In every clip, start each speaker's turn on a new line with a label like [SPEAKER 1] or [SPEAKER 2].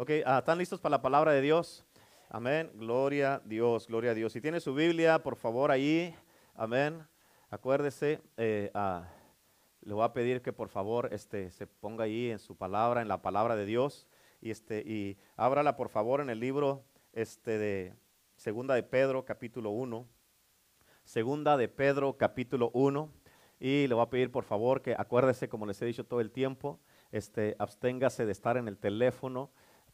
[SPEAKER 1] Ok, ah, ¿están listos para la palabra de Dios? Amén. Gloria a Dios, gloria a Dios. Si tiene su Biblia, por favor, ahí. Amén. Acuérdese, eh, ah, le voy a pedir que por favor este, se ponga ahí en su palabra, en la palabra de Dios. Y, este, y ábrala por favor en el libro este, de Segunda de Pedro, capítulo 1. Segunda de Pedro, capítulo 1. Y le voy a pedir por favor que acuérdese, como les he dicho todo el tiempo, este, absténgase de estar en el teléfono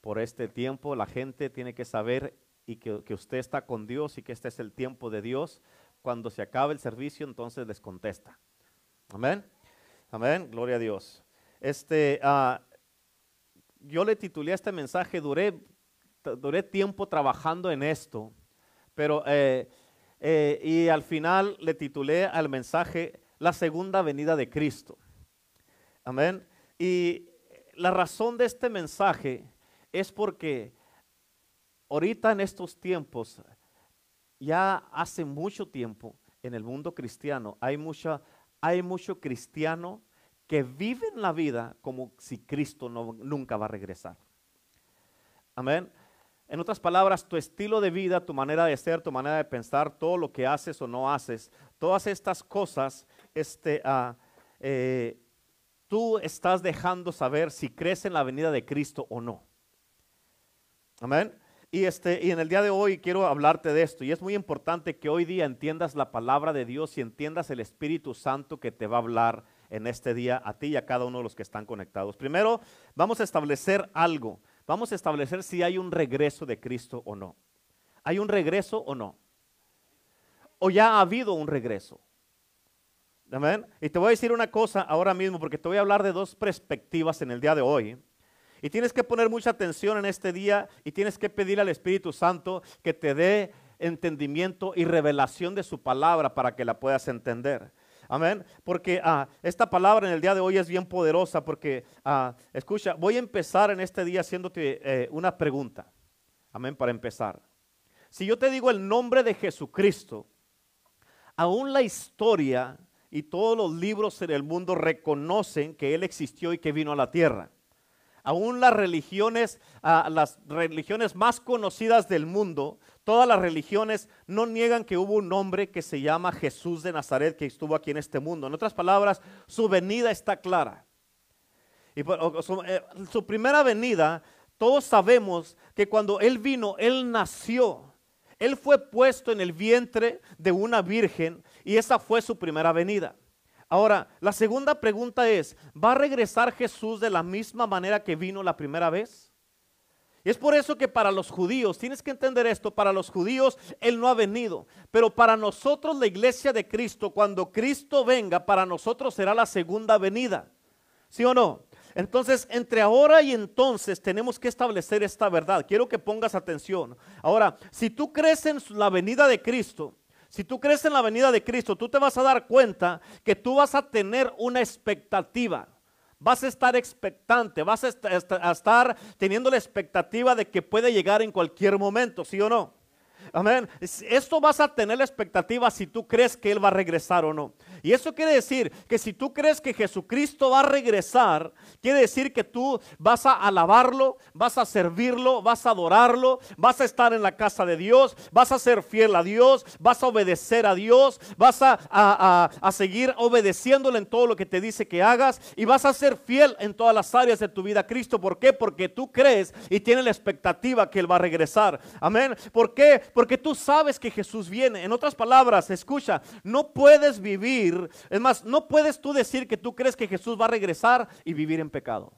[SPEAKER 1] por este tiempo. La gente tiene que saber y que, usted está con Dios y que este es el tiempo de Dios cuando se acabe el servicio, entonces les contesta. Amén. Amén. Gloria a Dios. Este, uh, yo le titulé este mensaje, duré, duré tiempo trabajando en esto, pero eh, eh, y al final le titulé al mensaje La segunda venida de Cristo. Amén. Y la razón de este mensaje es porque ahorita en estos tiempos ya hace mucho tiempo en el mundo cristiano hay, mucha, hay mucho cristiano que vive en la vida como si Cristo no, nunca va a regresar. Amén. En otras palabras, tu estilo de vida, tu manera de ser, tu manera de pensar, todo lo que haces o no haces, todas estas cosas, este, uh, eh, tú estás dejando saber si crees en la venida de Cristo o no. Amén. Y, este, y en el día de hoy quiero hablarte de esto. Y es muy importante que hoy día entiendas la palabra de Dios y entiendas el Espíritu Santo que te va a hablar en este día a ti y a cada uno de los que están conectados. Primero, vamos a establecer algo. Vamos a establecer si hay un regreso de Cristo o no. ¿Hay un regreso o no? ¿O ya ha habido un regreso? Amén. Y te voy a decir una cosa ahora mismo porque te voy a hablar de dos perspectivas en el día de hoy. Y tienes que poner mucha atención en este día y tienes que pedir al Espíritu Santo que te dé entendimiento y revelación de su palabra para que la puedas entender. Amén. Porque ah, esta palabra en el día de hoy es bien poderosa porque, ah, escucha, voy a empezar en este día haciéndote eh, una pregunta. Amén, para empezar. Si yo te digo el nombre de Jesucristo, aún la historia y todos los libros en el mundo reconocen que Él existió y que vino a la tierra aún las religiones, ah, las religiones más conocidas del mundo, todas las religiones no niegan que hubo un hombre que se llama Jesús de Nazaret que estuvo aquí en este mundo. En otras palabras, su venida está clara. Y su, eh, su primera venida, todos sabemos que cuando Él vino, Él nació. Él fue puesto en el vientre de una virgen y esa fue su primera venida. Ahora, la segunda pregunta es, ¿va a regresar Jesús de la misma manera que vino la primera vez? Es por eso que para los judíos, tienes que entender esto, para los judíos Él no ha venido, pero para nosotros la iglesia de Cristo, cuando Cristo venga, para nosotros será la segunda venida. ¿Sí o no? Entonces, entre ahora y entonces tenemos que establecer esta verdad. Quiero que pongas atención. Ahora, si tú crees en la venida de Cristo, si tú crees en la venida de Cristo, tú te vas a dar cuenta que tú vas a tener una expectativa. Vas a estar expectante, vas a estar teniendo la expectativa de que puede llegar en cualquier momento, ¿sí o no? Amén. Esto vas a tener la expectativa si tú crees que Él va a regresar o no. Y eso quiere decir que si tú crees que Jesucristo va a regresar, quiere decir que tú vas a alabarlo, vas a servirlo, vas a adorarlo, vas a estar en la casa de Dios, vas a ser fiel a Dios, vas a obedecer a Dios, vas a, a, seguir obedeciéndole en todo lo que te dice que hagas y vas a ser fiel en todas las áreas de tu vida a Cristo. ¿Por qué? Porque tú crees y tienes la expectativa que Él va a regresar. Amén. ¿Por qué? Porque tú sabes que Jesús viene. En otras palabras, escucha, no puedes vivir es más, no puedes tú decir que tú crees que Jesús va a regresar y vivir en pecado.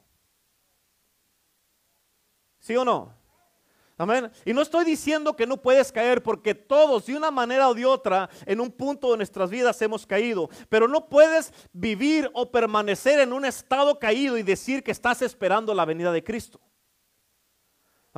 [SPEAKER 1] ¿Sí o no? Amén. Y no estoy diciendo que no puedes caer porque todos de una manera o de otra en un punto de nuestras vidas hemos caído. Pero no puedes vivir o permanecer en un estado caído y decir que estás esperando la venida de Cristo.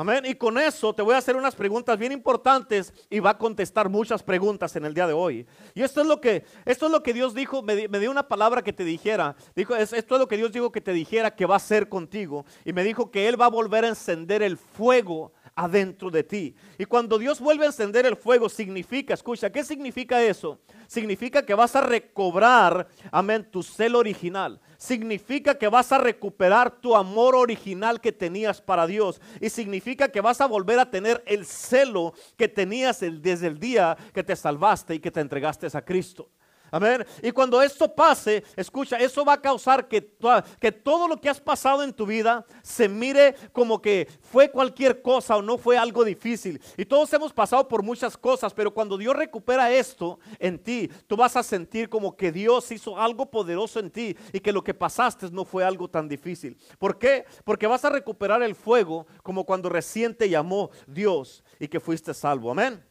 [SPEAKER 1] Amén. Y con eso te voy a hacer unas preguntas bien importantes y va a contestar muchas preguntas en el día de hoy. Y esto es lo que, esto es lo que Dios dijo, me, dio una palabra que te dijera. Dijo, esto es lo que Dios dijo que te dijera que va a ser contigo. Y me dijo que Él va a volver a encender el fuego adentro de ti. Y cuando Dios vuelve a encender el fuego, significa, escucha, ¿qué significa eso? Significa que vas a recobrar, amén, tu celo original. Significa que vas a recuperar tu amor original que tenías para Dios. Y significa que vas a volver a tener el celo que tenías desde el día que te salvaste y que te entregaste a Cristo. Amén. Y cuando esto pase, escucha, eso va a causar que, que todo lo que has pasado en tu vida se mire como que fue cualquier cosa o no fue algo difícil. Y todos hemos pasado por muchas cosas, pero cuando Dios recupera esto en ti, tú vas a sentir como que Dios hizo algo poderoso en ti y que lo que pasaste no fue algo tan difícil. ¿Por qué? Porque vas a recuperar el fuego como cuando recién te llamó Dios y que fuiste salvo. Amén.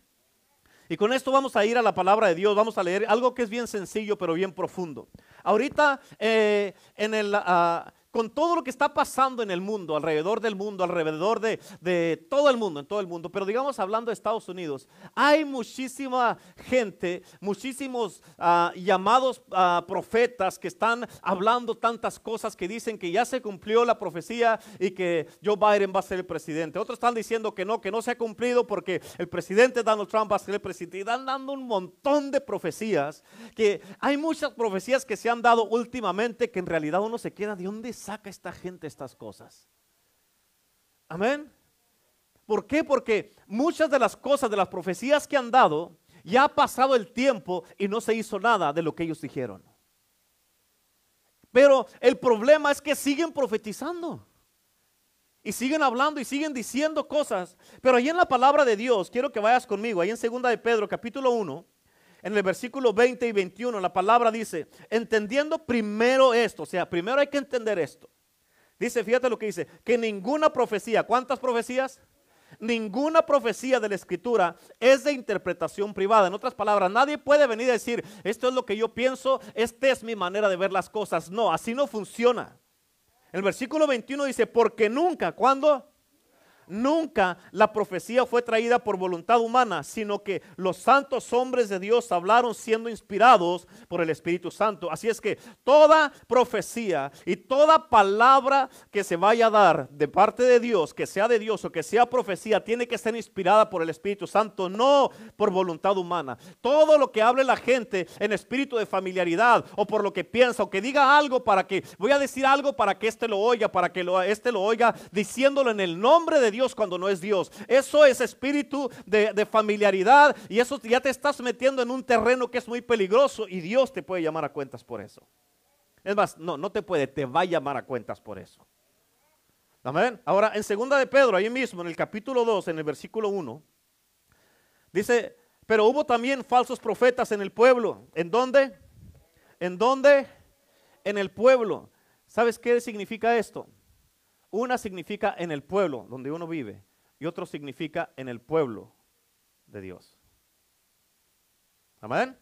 [SPEAKER 1] Y con esto vamos a ir a la palabra de Dios, vamos a leer algo que es bien sencillo pero bien profundo. Ahorita eh, en el, ah, con todo lo que está pasando en el mundo, alrededor del mundo, alrededor de, todo el mundo, en todo el mundo, pero digamos hablando de Estados Unidos, hay muchísima gente, muchísimos ah, llamados ah, profetas que están hablando tantas cosas que dicen que ya se cumplió la profecía y que Joe Biden va a ser el presidente. Otros están diciendo que no, que no se ha cumplido porque el presidente Donald Trump va a ser el presidente. Y están dando un montón de profecías, que hay muchas profecías que se han dado últimamente que en realidad uno se queda de dónde saca esta gente estas cosas? Amén. ¿Por qué? Porque muchas de las cosas, de las profecías que han dado, ya ha pasado el tiempo y no se hizo nada de lo que ellos dijeron. Pero el problema es que siguen profetizando. Y siguen hablando y siguen diciendo cosas. Pero ahí en la palabra de Dios, quiero que vayas conmigo, ahí en segunda de Pedro, capítulo 1, en el versículo 20 y 21, la palabra dice, entendiendo primero esto, o sea, primero hay que entender esto. Dice, fíjate lo que dice, que ninguna profecía, ¿cuántas profecías? Ninguna profecía de la escritura es de interpretación privada. En otras palabras, nadie puede venir a decir, esto es lo que yo pienso, esta es mi manera de ver las cosas. No, así no funciona. El versículo 21 dice, porque nunca, ¿cuándo? Nunca la profecía fue traída por voluntad humana, sino que los santos hombres de Dios hablaron siendo inspirados por el Espíritu Santo. Así es que toda profecía y toda palabra que se vaya a dar de parte de Dios, que sea de Dios o que sea profecía, tiene que ser inspirada por el Espíritu Santo, no por voluntad humana. Todo lo que hable la gente en espíritu de familiaridad o por lo que piensa o que diga algo para que, voy a decir algo para que éste lo oiga, para que lo, este lo oiga, diciéndolo en el nombre de Dios Dios cuando no es Dios. Eso es espíritu de, familiaridad y eso ya te estás metiendo en un terreno que es muy peligroso y Dios te puede llamar a cuentas por eso. Es más, no, no te puede, te va a llamar a cuentas por eso. Amén. Ahora, en segunda de Pedro, ahí mismo, en el capítulo 2, en el versículo 1, dice, pero hubo también falsos profetas en el pueblo. ¿En dónde? ¿En dónde? En el pueblo. ¿Sabes qué significa esto? Una significa en el pueblo donde uno vive y otro significa en el pueblo de Dios. Amén.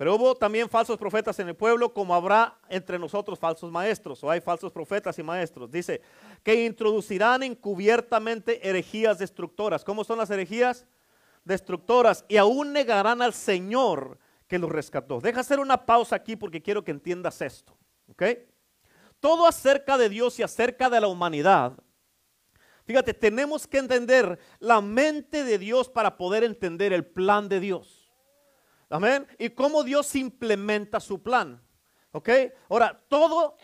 [SPEAKER 1] Pero hubo también falsos profetas en el pueblo, como habrá entre nosotros falsos maestros, o hay falsos profetas y maestros. Dice, que introducirán encubiertamente herejías destructoras. ¿Cómo son las herejías? Destructoras. Y aún negarán al Señor que los rescató. Deja hacer una pausa aquí porque quiero que entiendas esto. ¿Ok? Todo acerca de Dios y acerca de la humanidad. Fíjate, tenemos que entender la mente de Dios para poder entender el plan de Dios. Amén. Y cómo Dios implementa su plan. ¿Ok? Ahora, todo,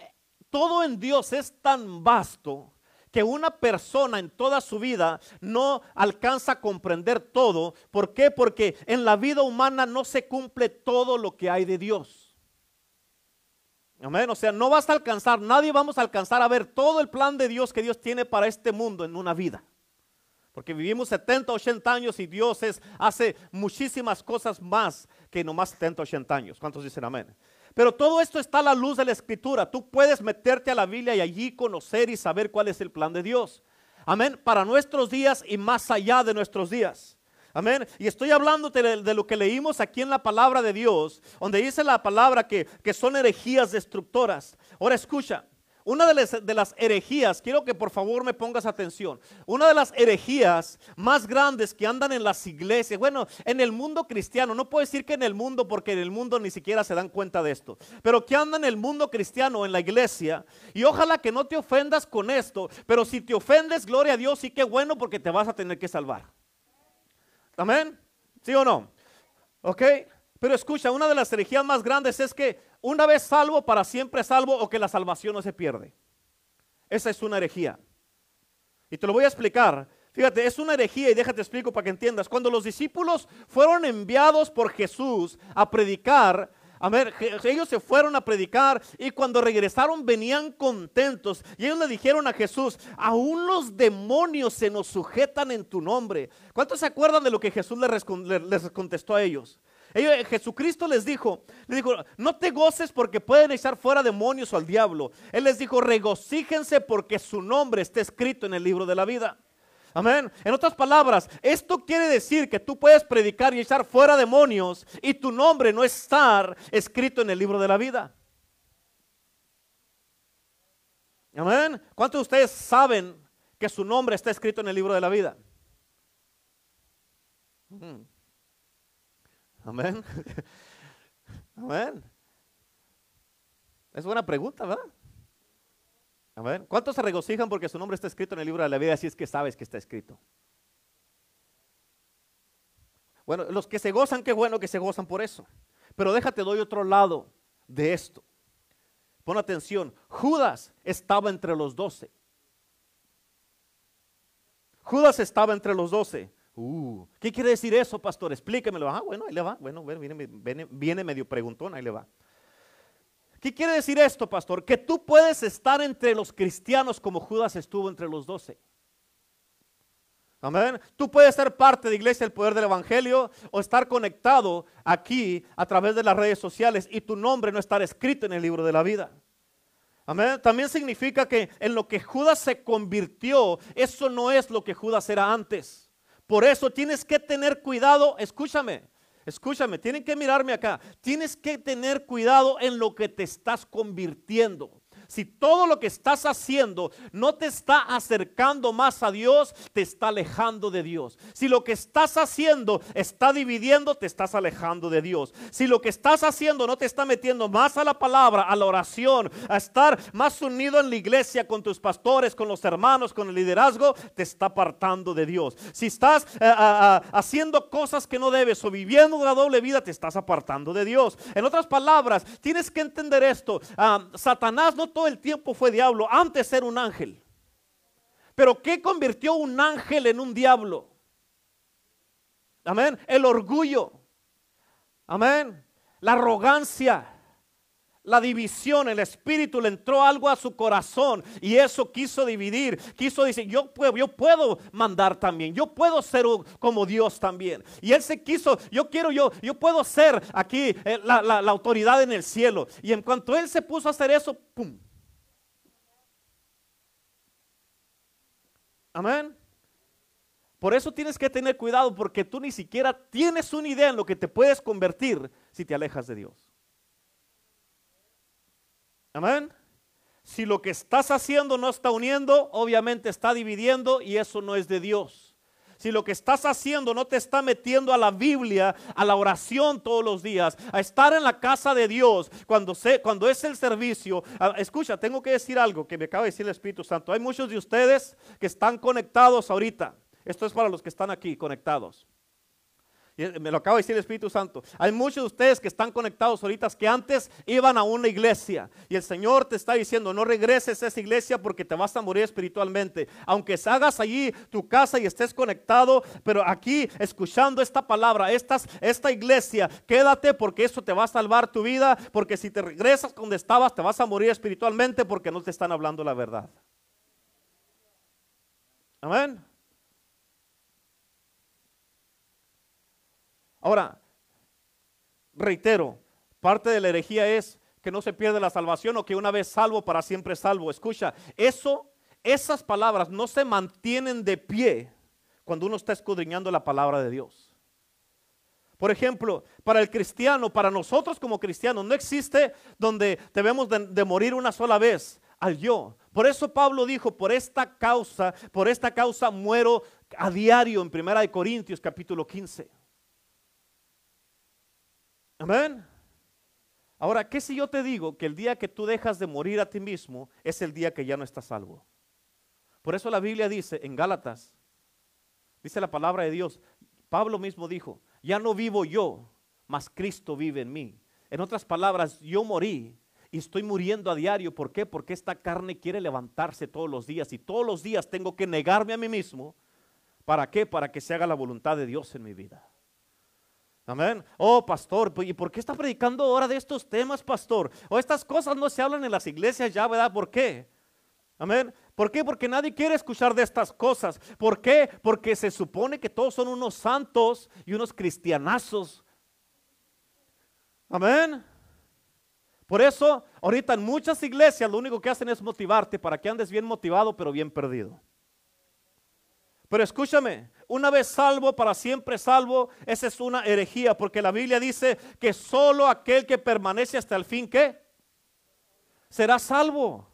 [SPEAKER 1] todo en Dios es tan vasto que una persona en toda su vida no alcanza a comprender todo. ¿Por qué? Porque en la vida humana no se cumple todo lo que hay de Dios. Amén. O sea, no vas a alcanzar, nadie vamos a alcanzar a ver todo el plan de Dios que Dios tiene para este mundo en una vida. Porque vivimos 70, 80 años y Dios es, hace muchísimas cosas más que nomás 70, 80 años. ¿Cuántos dicen amén? Pero todo esto está a la luz de la escritura. Tú puedes meterte a la Biblia y allí conocer y saber cuál es el plan de Dios. Amén. Para nuestros días y más allá de nuestros días. Amén. Y estoy hablando de, lo que leímos aquí en la palabra de Dios, donde dice la palabra que, que son herejías destructoras. Ahora escucha, una de las, de las, herejías, quiero que por favor me pongas atención, una de las herejías más grandes que andan en las iglesias, bueno, en el mundo cristiano, no puedo decir que en el mundo porque en el mundo ni siquiera se dan cuenta de esto, pero que anda en el mundo cristiano, en la iglesia, y ojalá que no te ofendas con esto, pero si te ofendes, gloria a Dios, sí que bueno porque te vas a tener que salvar. Amén, ¿sí o no? ¿Ok? Pero escucha, una de las herejías más grandes es que una vez salvo, para siempre salvo o que la salvación no se pierde. Esa es una herejía. Y te lo voy a explicar. Fíjate, es una herejía y déjate explico para que entiendas. Cuando los discípulos fueron enviados por Jesús a predicar, a ver, ellos se fueron a predicar y cuando regresaron venían contentos. Y ellos le dijeron a Jesús, aún los demonios se nos sujetan en tu nombre. ¿Cuántos se acuerdan de lo que Jesús les contestó a ellos? Jesucristo les dijo, les dijo, no te goces porque pueden echar fuera demonios o al diablo. Él les dijo, regocíjense porque su nombre está escrito en el libro de la vida. Amén. En otras palabras, esto quiere decir que tú puedes predicar y echar fuera demonios y tu nombre no estar escrito en el libro de la vida. Amén. ¿Cuántos de ustedes saben que su nombre está escrito en el libro de la vida? Mm. Amén. Amén. Es buena pregunta, ¿verdad? Amén. ¿Cuántos se regocijan porque su nombre está escrito en el libro de la vida si es que sabes que está escrito? Bueno, los que se gozan, qué bueno que se gozan por eso. Pero déjate, doy otro lado de esto. Pon atención, Judas estaba entre los doce. Judas estaba entre los doce. Uh, ¿Qué quiere decir eso, pastor? Explíquemelo. Ah, bueno, ahí le va. Bueno, viene, viene, medio preguntón, ahí le va. ¿Qué quiere decir esto, pastor? Que tú puedes estar entre los cristianos como Judas estuvo entre los doce. Amén. Tú puedes ser parte de Iglesia del Poder del Evangelio o estar conectado aquí a través de las redes sociales y tu nombre no estar escrito en el libro de la vida. Amén. También significa que en lo que Judas se convirtió, eso no es lo que Judas era antes. Por eso tienes que tener cuidado, escúchame, escúchame, tienen que mirarme acá. Tienes que tener cuidado en lo que te estás convirtiendo si todo lo que estás haciendo no te está acercando más a Dios, te está alejando de Dios. Si lo que estás haciendo está dividiendo, te estás alejando de Dios. Si lo que estás haciendo no te está metiendo más a la palabra, a la oración, a estar más unido en la iglesia con tus pastores, con los hermanos, con el liderazgo, te está apartando de Dios. Si estás eh, haciendo cosas que no debes o viviendo una doble vida, te estás apartando de Dios. En otras palabras, tienes que entender esto. Ah, Satanás no todo el tiempo fue diablo, antes era un ángel. Pero ¿qué convirtió un ángel en un diablo? Amén. El orgullo. Amén. La arrogancia. La división, el espíritu le entró algo a su corazón y eso quiso dividir. Quiso decir, yo puedo, yo puedo mandar también, yo puedo ser como Dios también. Y él se quiso, yo quiero, yo, yo puedo ser aquí eh, la, la autoridad en el cielo. Y en cuanto él se puso a hacer eso, ¡pum! Amén. Por eso tienes que tener cuidado porque tú ni siquiera tienes una idea en lo que te puedes convertir si te alejas de Dios. Amén. Si lo que estás haciendo no está uniendo, obviamente está dividiendo y eso no es de Dios si lo que estás haciendo no te está metiendo a la Biblia, a la oración todos los días, a estar en la casa de Dios, cuando, cuando es el servicio, escucha, tengo que decir algo que me acaba de decir el Espíritu Santo. Hay muchos de ustedes que están conectados ahorita. Esto es para los que están aquí conectados me lo acaba de decir el Espíritu Santo. Hay muchos de ustedes que están conectados ahorita que antes iban a una iglesia y el Señor te está diciendo, no regreses a esa iglesia porque te vas a morir espiritualmente. Aunque hagas allí tu casa y estés conectado, pero aquí escuchando esta palabra, esta iglesia, quédate porque eso te va a salvar tu vida, porque si te regresas donde estabas te vas a morir espiritualmente porque no te están hablando la verdad. Amén. Ahora, reitero, parte de la herejía es que no se pierde la salvación o que una vez salvo para siempre salvo. Escucha, eso, esas palabras no se mantienen de pie cuando uno está escudriñando la palabra de Dios. Por ejemplo, para el cristiano, para nosotros como cristianos, no existe donde debemos de, morir una sola vez. al yo. Por eso Pablo dijo, por esta causa, por esta causa muero a diario en Primera de Corintios capítulo 15. Amén. Ahora, ¿qué si yo te digo que el día que tú dejas de morir a ti mismo es el día que ya no estás salvo? Por eso la Biblia dice en Gálatas, dice la palabra de Dios, Pablo mismo dijo, ya no vivo yo, mas Cristo vive en mí. En otras palabras, yo morí y estoy muriendo a diario. ¿Por qué? Porque esta carne quiere levantarse todos los días y todos los días tengo que negarme a mí mismo. ¿Para qué? Para que se haga la voluntad de Dios en mi vida. Amén. Oh, pastor, ¿y por qué está predicando ahora de estos temas, pastor? O estas cosas no se hablan en las iglesias ya, ¿verdad? ¿Por qué? Amén. ¿Por qué? Porque nadie quiere escuchar de estas cosas. ¿Por qué? Porque se supone que todos son unos santos y unos cristianazos. Amén. Por eso, ahorita en muchas iglesias lo único que hacen es motivarte para que andes bien motivado, pero bien perdido. Pero escúchame, una vez salvo, para siempre salvo, esa es una herejía, porque la Biblia dice que solo aquel que permanece hasta el fin, ¿qué? Será salvo.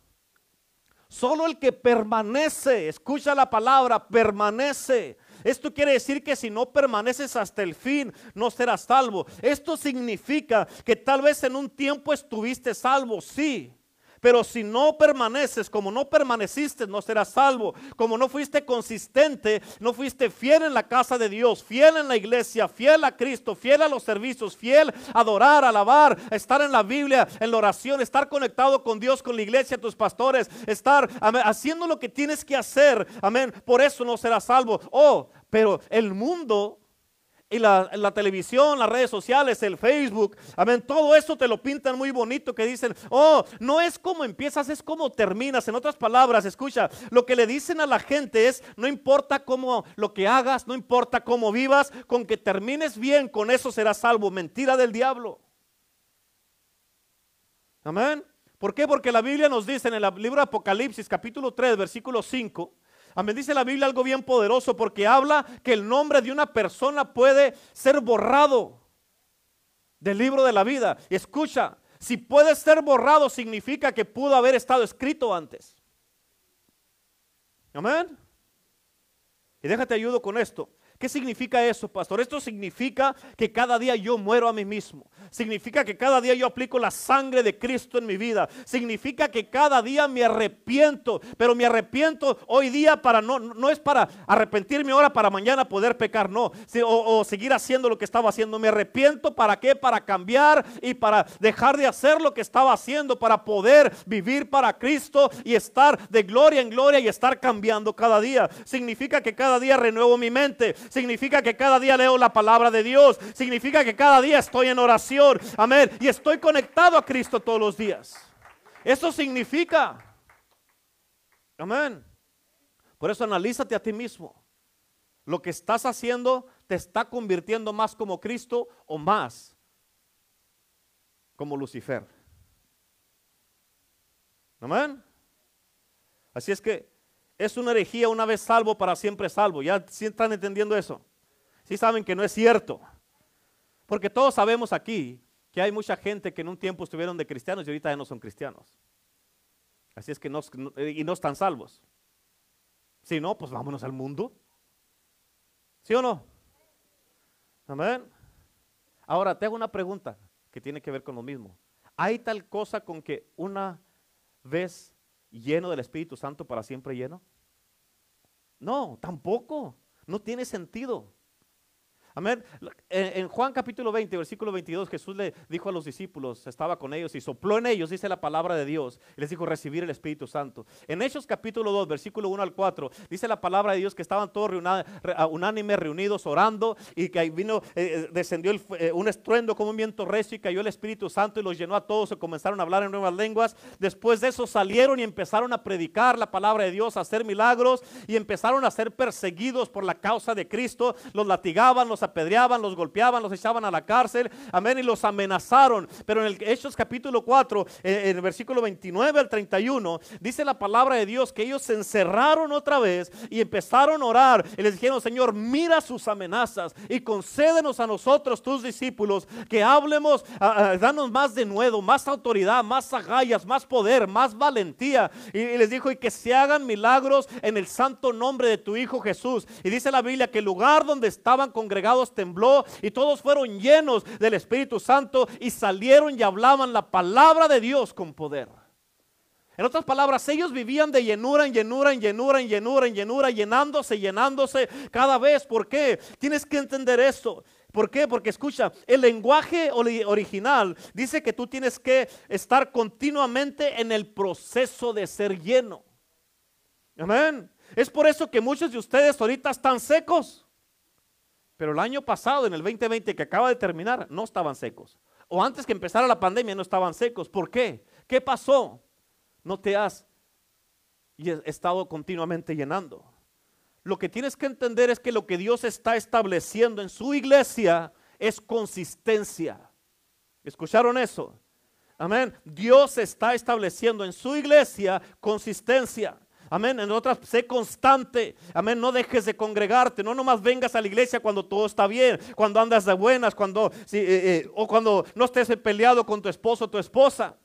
[SPEAKER 1] Solo el que permanece, escucha la palabra, permanece. Esto quiere decir que si no permaneces hasta el fin, no serás salvo. Esto significa que tal vez en un tiempo estuviste salvo, sí. Pero si no permaneces, como no permaneciste, no serás salvo. Como no fuiste consistente, no fuiste fiel en la casa de Dios, fiel en la iglesia, fiel a Cristo, fiel a los servicios, fiel a adorar, alabar, estar en la Biblia, en la oración, estar conectado con Dios, con la iglesia, tus pastores, estar haciendo lo que tienes que hacer. Amén. Por eso no serás salvo. Oh, pero el mundo y la, televisión, las redes sociales, el Facebook, amén, todo eso te lo pintan muy bonito que dicen, oh, no es como empiezas, es como terminas. En otras palabras, escucha, lo que le dicen a la gente es, no importa cómo lo que hagas, no importa cómo vivas, con que termines bien, con eso serás salvo. Mentira del diablo. Amén. ¿Por qué? Porque la Biblia nos dice en el libro de Apocalipsis capítulo 3, versículo 5, Amén. Dice la Biblia algo bien poderoso porque habla que el nombre de una persona puede ser borrado del libro de la vida. Escucha, si puede ser borrado significa que pudo haber estado escrito antes. Amén. Y déjate ayudo con esto. ¿Qué significa eso, pastor? Esto significa que cada día yo muero a mí mismo. Significa que cada día yo aplico la sangre de Cristo en mi vida. Significa que cada día me arrepiento. Pero me arrepiento hoy día para no, no es para arrepentirme ahora para mañana poder pecar, no. O, o seguir haciendo lo que estaba haciendo. Me arrepiento para qué? Para cambiar y para dejar de hacer lo que estaba haciendo. Para poder vivir para Cristo y estar de gloria en gloria y estar cambiando cada día. Significa que cada día renuevo mi mente significa que cada día leo la palabra de Dios, significa que cada día estoy en oración, amén, y estoy conectado a Cristo todos los días. Eso significa, amén. Por eso analízate a ti mismo. Lo que estás haciendo te está convirtiendo más como Cristo o más como Lucifer. Amén. Así es que es una herejía una vez salvo, para siempre salvo. ¿Ya están entendiendo eso? Sí saben que no es cierto. Porque todos sabemos aquí que hay mucha gente que en un tiempo estuvieron de cristianos y ahorita ya no son cristianos. Así es que no, y no están salvos. Si no, pues vámonos al mundo. ¿Sí o no? Amén. Ahora, te hago una pregunta que tiene que ver con lo mismo. ¿Hay tal cosa con que una vez lleno del Espíritu Santo para siempre lleno? No, tampoco. No tiene sentido. Amén. En, Juan capítulo 20, versículo 22, Jesús le dijo a los discípulos, estaba con ellos y sopló en ellos, dice la palabra de Dios, y les dijo recibir el Espíritu Santo. En Hechos capítulo 2, versículo 1 al 4, dice la palabra de Dios que estaban todos unánimes reunidos orando y que ahí vino, eh, eh, descendió eh, un estruendo como un viento recio y cayó el Espíritu Santo y los llenó a todos, se comenzaron a hablar en nuevas lenguas. Después de eso salieron y empezaron a predicar la palabra de Dios, a hacer milagros y empezaron a ser perseguidos por la causa de Cristo. Los latigaban, los apedreaban, los golpeaban, los echaban a la cárcel, amén, y los amenazaron. Pero en el Hechos capítulo 4, eh, en el versículo 29 al 31, dice la palabra de Dios que ellos se encerraron otra vez y empezaron a orar y les dijeron, Señor, mira sus amenazas y concédenos a nosotros, tus discípulos, que hablemos, danos más de nuevo, más autoridad, más agallas, más poder, más valentía. Y, y les dijo, y que se hagan milagros en el santo nombre de tu Hijo Jesús. Y dice la Biblia que el lugar donde estaban congregados tembló y todos fueron llenos del Espíritu Santo y salieron y hablaban la palabra de Dios con poder. En otras palabras, ellos vivían de llenura en llenura, en llenura, en llenura, en llenura, llenándose, llenándose cada vez. ¿Por qué? Tienes que entender esto. ¿Por qué? Porque escucha, el lenguaje original dice que tú tienes que estar continuamente en el proceso de ser lleno. Amén. Es por eso que muchos de ustedes ahorita están secos. Pero el año pasado, en el 2020 que acaba de terminar, no estaban secos. O antes que empezara la pandemia no estaban secos. ¿Por qué? ¿Qué pasó? No te has estado continuamente llenando. Lo que tienes que entender es que lo que Dios está estableciendo en su iglesia es consistencia. ¿Escucharon eso? Amén. Dios está estableciendo en su iglesia consistencia. Amén. En otras, sé constante. Amén. No dejes de congregarte. No nomás vengas a la iglesia cuando todo está bien, cuando andas de buenas, cuando, eh, eh, o cuando no estés peleado con tu esposo o tu esposa.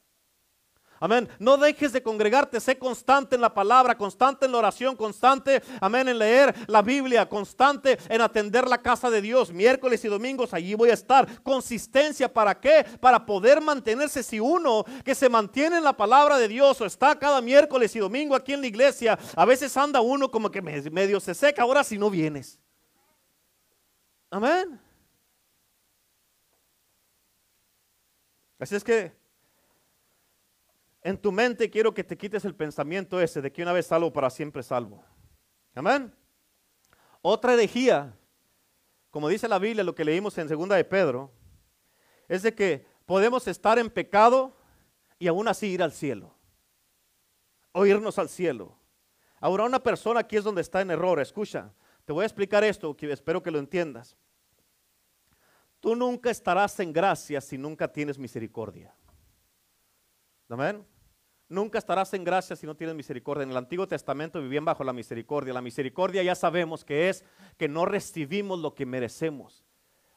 [SPEAKER 1] Amén. No dejes de congregarte, sé constante en la palabra, constante en la oración, constante, amén, en leer la Biblia, constante en atender la casa de Dios. Miércoles y domingos allí voy a estar. Consistencia, ¿para qué? Para poder mantenerse. Si uno que se mantiene en la palabra de Dios o está cada miércoles y domingo aquí en la iglesia, a veces anda uno como que medio se seca. Ahora si no vienes. Amén. Así es que en tu mente quiero que te quites el pensamiento ese de que una vez salvo para siempre salvo. Amén. Otra herejía, como dice la Biblia, lo que leímos en segunda de Pedro, es de que podemos estar en pecado y aún así ir al cielo. O irnos al cielo. Ahora una persona aquí es donde está en error. Escucha, te voy a explicar esto, que espero que lo entiendas. Tú nunca estarás en gracia si nunca tienes misericordia. Amén. Nunca estarás en gracia si no tienes misericordia. En el Antiguo Testamento vivían bajo la misericordia. La misericordia ya sabemos que es que no recibimos lo que merecemos.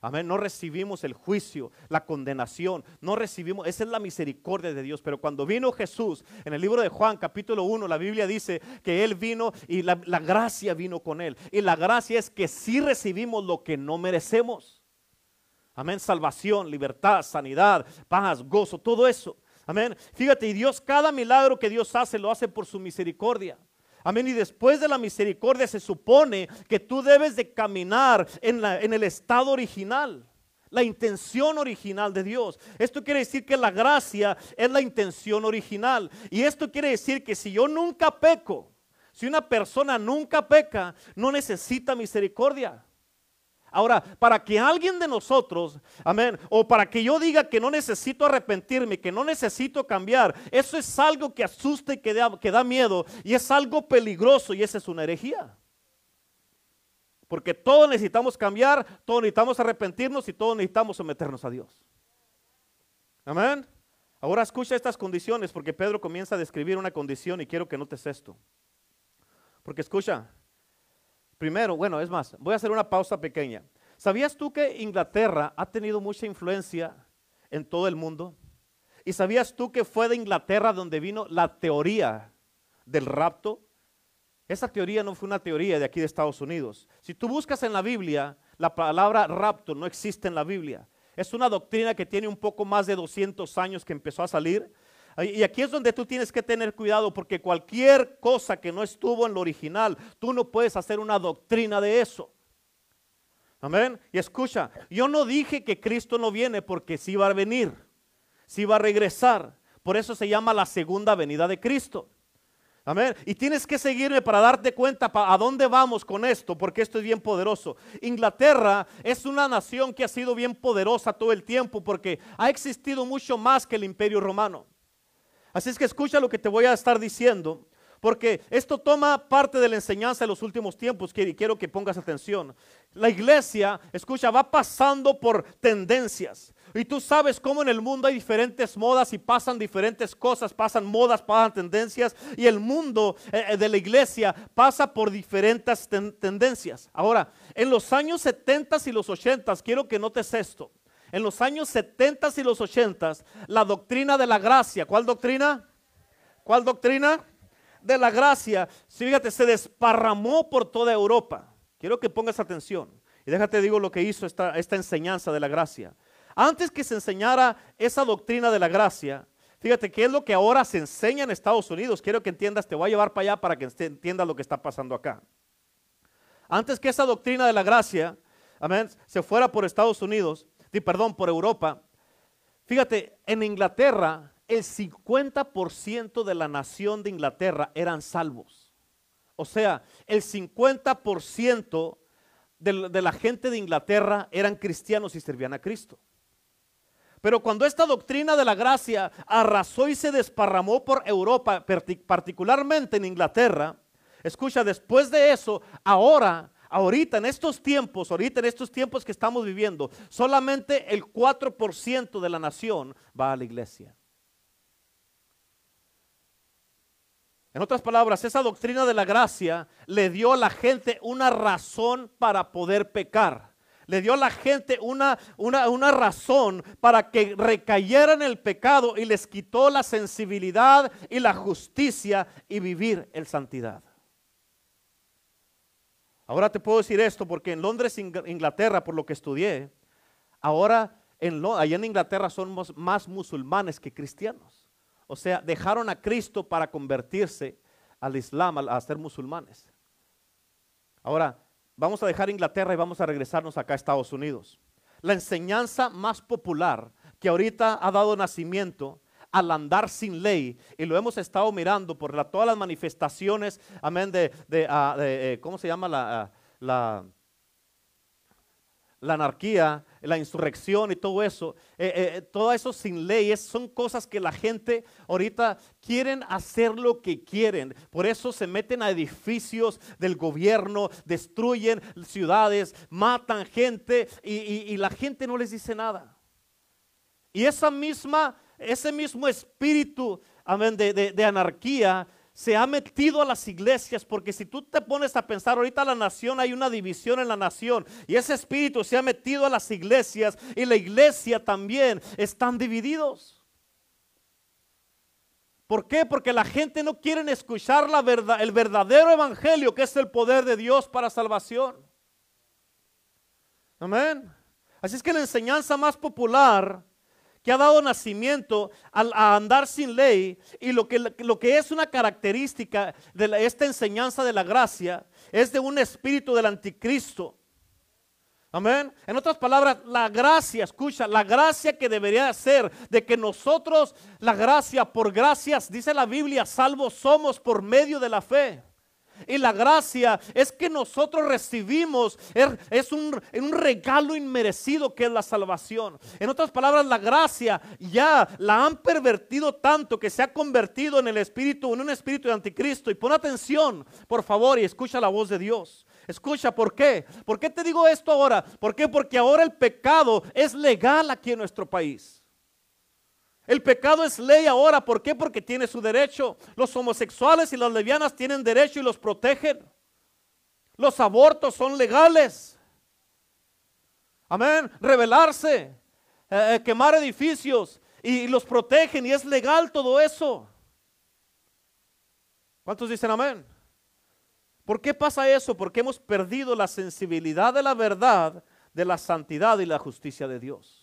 [SPEAKER 1] Amén. No recibimos el juicio, la condenación. No recibimos. Esa es la misericordia de Dios. Pero cuando vino Jesús, en el libro de Juan, capítulo 1, la Biblia dice que Él vino y la, la gracia vino con Él. Y la gracia es que sí recibimos lo que no merecemos. Amén. Salvación, libertad, sanidad, paz, gozo, todo eso. Amén. Fíjate, y Dios, cada milagro que Dios hace, lo hace por su misericordia. Amén. Y después de la misericordia se supone que tú debes de caminar en, la, en el estado original la intención original de Dios. Esto quiere decir que la gracia es la intención original. Y esto quiere decir que si yo nunca peco, si una persona nunca peca, no necesita misericordia. Ahora, para que alguien de nosotros, amén, o para que yo diga que no necesito arrepentirme, que no necesito cambiar, eso es algo que asusta y que da, miedo y es algo peligroso y esa es una herejía. Porque todos necesitamos cambiar, todos necesitamos arrepentirnos y todos necesitamos someternos a Dios. Amén. Ahora escucha estas condiciones porque Pedro comienza a describir una condición y quiero que notes esto. Porque escucha, Primero, bueno, es más, voy a hacer una pausa pequeña. ¿Sabías tú que Inglaterra ha tenido mucha influencia en todo el mundo? ¿Y sabías tú que fue de Inglaterra donde vino la teoría del rapto? Esa teoría no fue una teoría de aquí de Estados Unidos. Si tú buscas en la Biblia, la palabra rapto no existe en la Biblia. Es una doctrina que tiene un poco más de 200 años que empezó a salir y aquí es donde tú tienes que tener cuidado porque cualquier cosa que no estuvo en lo original, tú no puedes hacer una doctrina de eso. Amén. Y escucha, yo no dije que Cristo no viene porque sí va a venir, sí va a regresar. Por eso se llama la segunda venida de Cristo. Amén. Y tienes que seguirme para darte cuenta a dónde vamos con esto, porque esto es bien poderoso. Inglaterra es una nación que ha sido bien poderosa todo el tiempo porque ha existido mucho más que el imperio romano. Así es que escucha lo que te voy a estar diciendo, Porque esto toma parte de la enseñanza de los últimos tiempos y quiero que pongas atención. La iglesia, escucha, va pasando por tendencias. Y tú sabes cómo en el mundo hay diferentes modas y pasan diferentes cosas, pasan modas, pasan tendencias. Y el mundo eh, eh, de la iglesia pasa por diferentes tendencias. Ahora, en los años 70 y los 80, quiero que notes esto. En los años 70 y los 80, la doctrina de la gracia, ¿cuál doctrina? ¿Cuál doctrina? de la gracia, fíjate, se desparramó por toda Europa. Quiero que pongas atención. Y déjate digo lo que hizo esta, esta enseñanza de la gracia. Antes que se enseñara esa doctrina de la gracia, fíjate qué es lo que ahora se enseña en Estados Unidos. Quiero que entiendas, te voy a llevar para allá para que entiendas lo que está pasando acá. Antes que esa doctrina de la gracia, amén, se fuera por Estados Unidos, perdón, por Europa. Fíjate, en Inglaterra el 50% de la nación de Inglaterra eran salvos. O sea, el 50% de, de la gente de Inglaterra eran cristianos y servían a Cristo. Pero cuando esta doctrina de la gracia arrasó y se desparramó por Europa, particularmente en Inglaterra, escucha, después de eso, ahora, ahorita en estos tiempos, ahorita en estos tiempos que estamos viviendo, solamente el 4% de la nación va a la iglesia. En otras palabras, esa doctrina de la gracia le dio a la gente una razón para poder pecar. Le dio a la gente una, una, razón para que recayera en el pecado y les quitó la sensibilidad y la justicia y vivir en santidad. Ahora te puedo decir esto porque en Londres, Inglaterra, por lo que estudié, ahora en, allá en Inglaterra somos más musulmanes que cristianos. O sea, dejaron a Cristo para convertirse al Islam, a ser musulmanes. Ahora, vamos a dejar Inglaterra y vamos a regresarnos acá a Estados Unidos. La enseñanza más popular que ahorita ha dado nacimiento al andar sin ley, y lo hemos estado mirando por todas las manifestaciones, amén, de, ah, eh, ¿cómo se llama la, ah, la la anarquía, la insurrección y todo eso, eh, eh, todo eso sin leyes, son cosas que la gente ahorita quieren hacer lo que quieren. Por eso se meten a edificios del gobierno, destruyen ciudades, matan gente y, la gente no les dice nada. Y esa misma, ese mismo espíritu de anarquía se ha metido a las iglesias, porque si tú te pones a pensar, ahorita la nación hay una división en la nación, y ese espíritu se ha metido a las iglesias, y la iglesia también están divididos. ¿Por qué? Porque la gente no quiere escuchar la verdad, el verdadero evangelio, que es el poder de Dios para salvación. Amén. Así es que la enseñanza más popular que ha dado nacimiento a, andar sin ley y lo que, lo que, es una característica de esta enseñanza de la gracia es de un espíritu del anticristo. Amén. En otras palabras, la gracia, escucha, la gracia que debería ser de que nosotros, la gracia, por gracias, dice la Biblia, salvos somos por medio de la fe. Y la gracia es que nosotros recibimos, er, es un, un, regalo inmerecido que es la salvación. En otras palabras, la gracia ya la han pervertido tanto que se ha convertido en el espíritu, en un espíritu de anticristo. Y pon atención, por favor, y escucha la voz de Dios. Escucha, ¿por qué? ¿Por qué te digo esto ahora? ¿Por qué? Porque ahora el pecado es legal aquí en nuestro país. El pecado es ley ahora. ¿Por qué? Porque tiene su derecho. Los homosexuales y las lesbianas tienen derecho y los protegen. Los abortos son legales. Amén. Rebelarse, eh, eh, quemar edificios y, los protegen y es legal todo eso. ¿Cuántos dicen amén? ¿Por qué pasa eso? Porque hemos perdido la sensibilidad de la verdad, de la santidad y la justicia de Dios.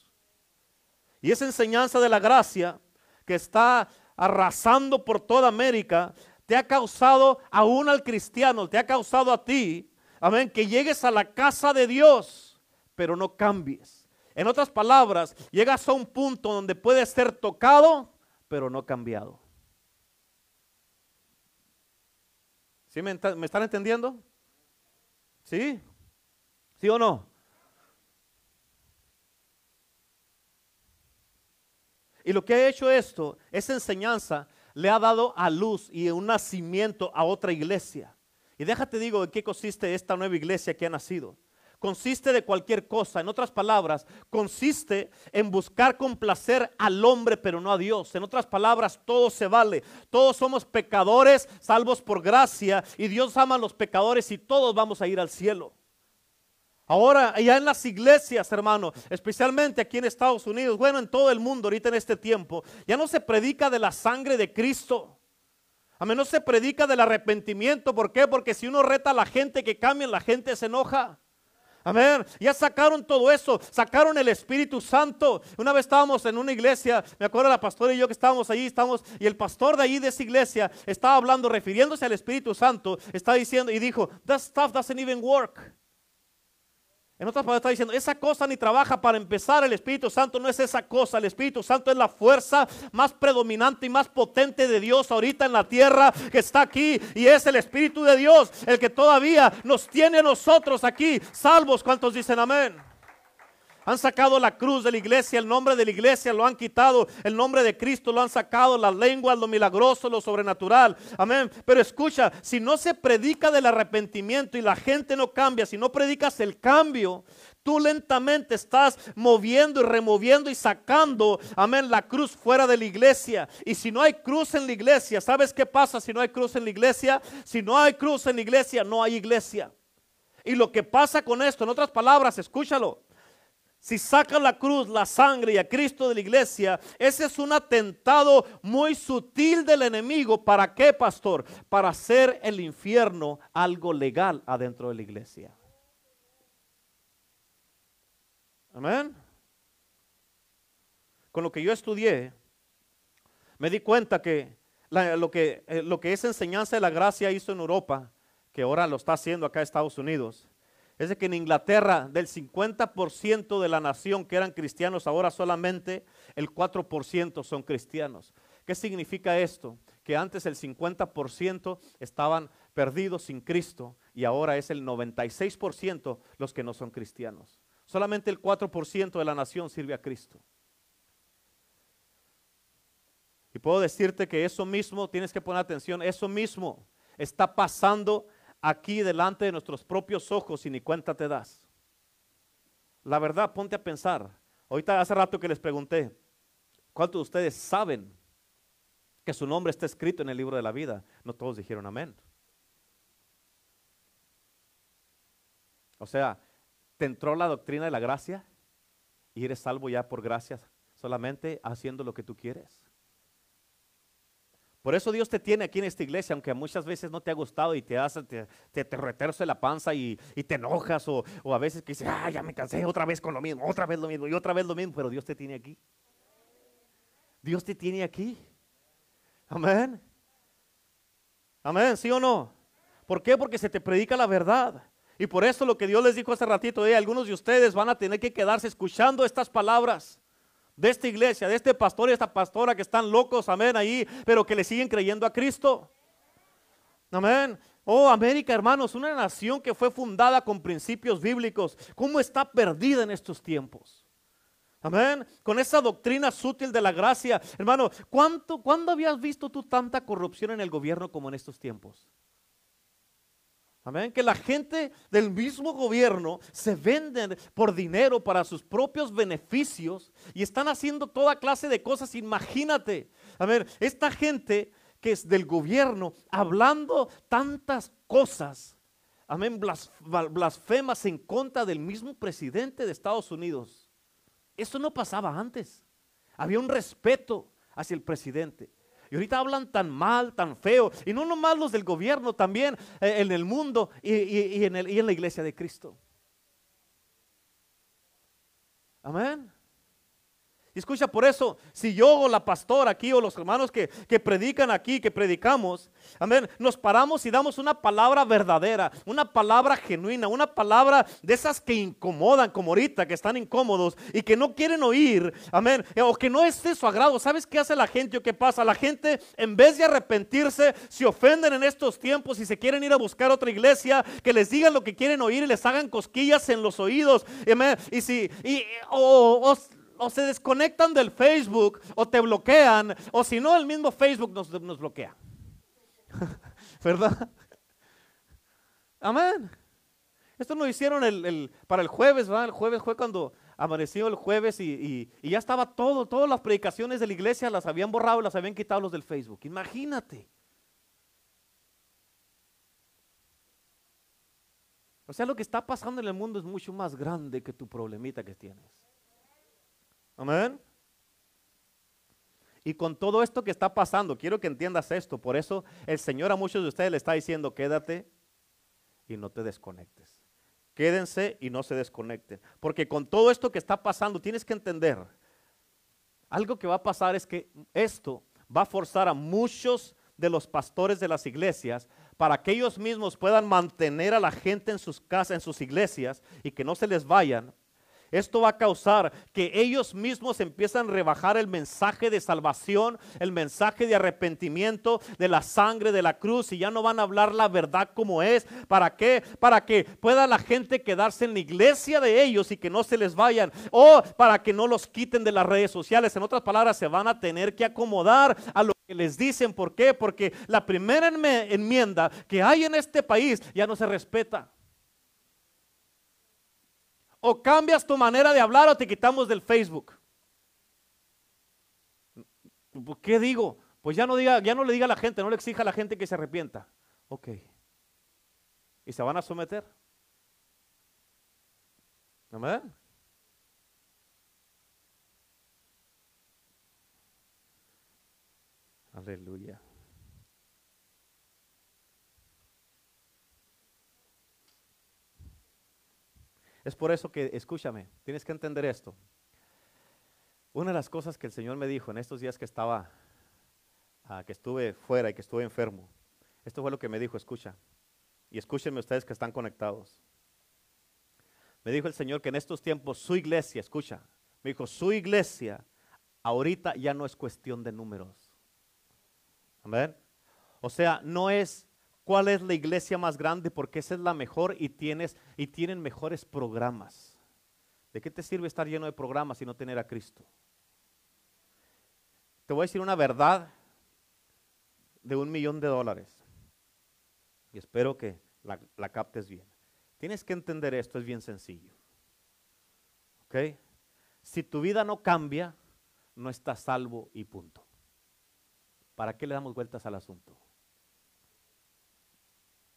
[SPEAKER 1] Y esa enseñanza de la gracia que está arrasando por toda América, te ha causado aún al cristiano, te ha causado a ti, amén, que llegues a la casa de Dios, pero no cambies. En otras palabras, llegas a un punto donde puedes ser tocado, pero no cambiado. ¿Sí me, me están entendiendo? ¿Sí? ¿Sí o no? Y lo que ha hecho esto, esa enseñanza, le ha dado a luz y un nacimiento a otra iglesia. Y déjate digo en qué consiste esta nueva iglesia que ha nacido consiste de cualquier cosa. En otras palabras, consiste en buscar complacer al hombre, pero no a Dios. En otras palabras, todo se vale. Todos somos pecadores, salvos por gracia, y Dios ama a los pecadores y todos vamos a ir al cielo. Ahora, ya en las iglesias, hermano, especialmente aquí en Estados Unidos, bueno, en todo el mundo ahorita en este tiempo, ya no se predica de la sangre de Cristo. A menos se predica del arrepentimiento. ¿Por qué? Porque si uno reta a la gente que cambien, la gente se enoja. Amén. Ya sacaron todo eso, sacaron el Espíritu Santo. Una vez estábamos en una iglesia, me acuerdo la pastora y yo que estábamos allí, estábamos, y el pastor de allí de esa iglesia estaba hablando, refiriéndose al Espíritu Santo, está diciendo y dijo, that stuff doesn't even work. En otras palabras está diciendo, esa cosa ni trabaja para empezar, el Espíritu Santo no es esa cosa, el Espíritu Santo es la fuerza más predominante y más potente de Dios ahorita en la tierra que está aquí y es el Espíritu de Dios el que todavía nos tiene a nosotros aquí salvos. ¿Cuántos dicen amén? Han sacado la cruz de la iglesia, el nombre de la iglesia lo han quitado, el nombre de Cristo lo han sacado, las lenguas, lo milagroso, lo sobrenatural. Amén. Pero escucha, si no se predica del arrepentimiento y la gente no cambia, si no predicas el cambio, tú lentamente estás moviendo y removiendo y sacando, amén, la cruz fuera de la iglesia. Y si no hay cruz en la iglesia, ¿sabes qué pasa si no hay cruz en la iglesia? Si no hay cruz en la iglesia, no hay iglesia. Y lo que pasa con esto, en otras palabras, escúchalo, si saca la cruz, la sangre y a Cristo de la iglesia, ese es un atentado muy sutil del enemigo. ¿Para qué, pastor? Para hacer el infierno algo legal adentro de la iglesia. Amén. Con lo que yo estudié, me di cuenta que, lo, que eh, lo que esa enseñanza de la gracia hizo en Europa, que ahora lo está haciendo acá en Estados Unidos, es de que en Inglaterra del 50% de la nación que eran cristianos, ahora solamente el 4% son cristianos. ¿Qué significa esto? Que antes el 50% estaban perdidos sin Cristo y ahora es el 96% los que no son cristianos. Solamente el 4% de la nación sirve a Cristo. Y puedo decirte que eso mismo, tienes que poner atención, eso mismo está pasando aquí delante de nuestros propios ojos y ni cuenta te das. La verdad, ponte a pensar. Ahorita hace rato que les pregunté, ¿cuántos de ustedes saben que su nombre está escrito en el libro de la vida? No todos dijeron amén. O sea, te entró la doctrina de la gracia y eres salvo ya por gracia, solamente haciendo lo que tú quieres. Por eso Dios te tiene aquí en esta iglesia, aunque muchas veces no te ha gustado y te hace, te, te, la panza y, te enojas o, a veces que dices, ah, ya me cansé otra vez con lo mismo, otra vez lo mismo y otra vez lo mismo, pero Dios te tiene aquí. Dios te tiene aquí. Amén. Amén, ¿sí o no? ¿Por qué? Porque se te predica la verdad. Y por eso lo que Dios les dijo hace ratito, algunos de ustedes van a tener que quedarse escuchando estas palabras de esta iglesia, de este pastor y esta pastora que están locos, amén, ahí, pero que le siguen creyendo a Cristo. Amén. Oh, América, hermanos, una nación que fue fundada con principios bíblicos, ¿cómo está perdida en estos tiempos? Amén. Con esa doctrina sutil de la gracia. Hermano, ¿cuánto, ¿cuándo habías visto tú tanta corrupción en el gobierno como en estos tiempos? Amén. Que la gente del mismo gobierno se venden por dinero para sus propios beneficios y están haciendo toda clase de cosas. Imagínate. A ver, esta gente que es del gobierno hablando tantas cosas. Amén. Blasfemas en contra del mismo presidente de Estados Unidos. Eso no pasaba antes. Había un respeto hacia el presidente. Y ahorita hablan tan mal, tan feo. Y no nomás los del gobierno, también eh, en el mundo y, en el, y en la iglesia de Cristo. Amén. Escucha, por eso, si yo o la pastora aquí o los hermanos que, que, predican aquí, que predicamos, amén, nos paramos y damos una palabra verdadera, una palabra genuina, una palabra de esas que incomodan, como ahorita, que están incómodos y que no quieren oír, amén, o que no es de su agrado. ¿Sabes qué hace la gente o qué pasa? La gente, en vez de arrepentirse, se ofenden en estos tiempos y se quieren ir a buscar otra iglesia, que les digan lo que quieren oír y les hagan cosquillas en los oídos, amén. Y si, y, o o se desconectan del Facebook o te bloquean, o si no, el mismo Facebook nos, nos bloquea. ¿Verdad? Amén. Esto lo hicieron el, para el jueves, ¿verdad? El jueves fue cuando amaneció el jueves y, y, ya estaba todo, todas las predicaciones de la iglesia las habían borrado, las habían quitado los del Facebook. Imagínate. O sea, lo que está pasando en el mundo es mucho más grande que tu problemita que tienes. Amén. Y con todo esto que está pasando, quiero que entiendas esto. Por eso el Señor a muchos de ustedes le está diciendo, quédate y no te desconectes. Quédense y no se desconecten. Porque con todo esto que está pasando, tienes que entender, algo que va a pasar es que esto va a forzar a muchos de los pastores de las iglesias para que ellos mismos puedan mantener a la gente en sus casas, en sus iglesias y que no se les vayan esto va a causar que ellos mismos empiezan a rebajar el mensaje de salvación, el mensaje de arrepentimiento de la sangre de la cruz y ya no van a hablar la verdad como es. ¿Para qué? Para que pueda la gente quedarse en la iglesia de ellos y que no se les vayan. O para que no los quiten de las redes sociales. En otras palabras, se van a tener que acomodar a lo que les dicen. ¿Por qué? Porque la primera enmienda que hay en este país ya no se respeta. O cambias tu manera de hablar o te quitamos del Facebook. ¿Qué digo? Pues ya no, diga, ya no le diga a la gente, no le exija a la gente que se arrepienta. Ok. ¿Y se van a someter? Amén. Aleluya. Es por eso que, escúchame, tienes que entender esto. Una de las cosas que el Señor me dijo en estos días que estaba, ah, que estuve fuera y que estuve enfermo, esto fue lo que me dijo, escucha, y escúchenme ustedes que están conectados. Me dijo el Señor que en estos tiempos su iglesia, escucha, me dijo, su iglesia ahorita ya no es cuestión de números. Amén. O sea, no es cuál es la iglesia más grande, porque esa es la mejor y, tienes, y tienen mejores programas. ¿De qué te sirve estar lleno de programas y no tener a Cristo? Te voy a decir una verdad de un millón de dólares. Y espero que la, la captes bien. Tienes que entender esto, es bien sencillo. ¿Ok? Si tu vida no cambia, no estás salvo y punto. ¿Para qué le damos vueltas al asunto?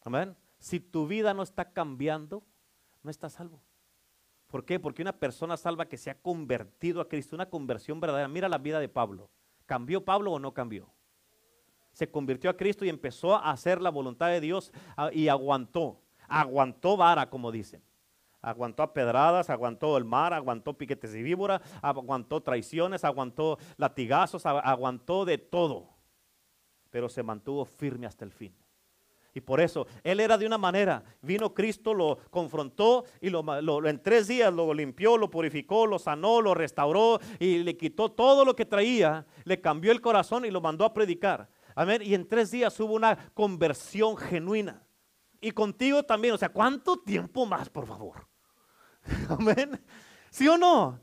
[SPEAKER 1] Amén. Si tu vida no está cambiando, no estás salvo. ¿Por qué? Porque una persona salva que se ha convertido a Cristo, una conversión verdadera. Mira la vida de Pablo. ¿Cambió Pablo o no cambió? Se convirtió a Cristo y empezó a hacer la voluntad de Dios ah, y aguantó. Aguantó vara, como dicen. Aguantó a pedradas, aguantó el mar, aguantó piquetes y víbora, aguantó traiciones, aguantó latigazos, aguantó de todo. Pero se mantuvo firme hasta el fin. Y por eso, él era de una manera. Vino Cristo, lo confrontó y lo, en tres días lo limpió, lo purificó, lo sanó, lo restauró y le quitó todo lo que traía. Le cambió el corazón y lo mandó a predicar. Amén. Y en tres días hubo una conversión genuina. Y contigo también. O sea, ¿cuánto tiempo más, por favor? Amén. ¿Sí o no?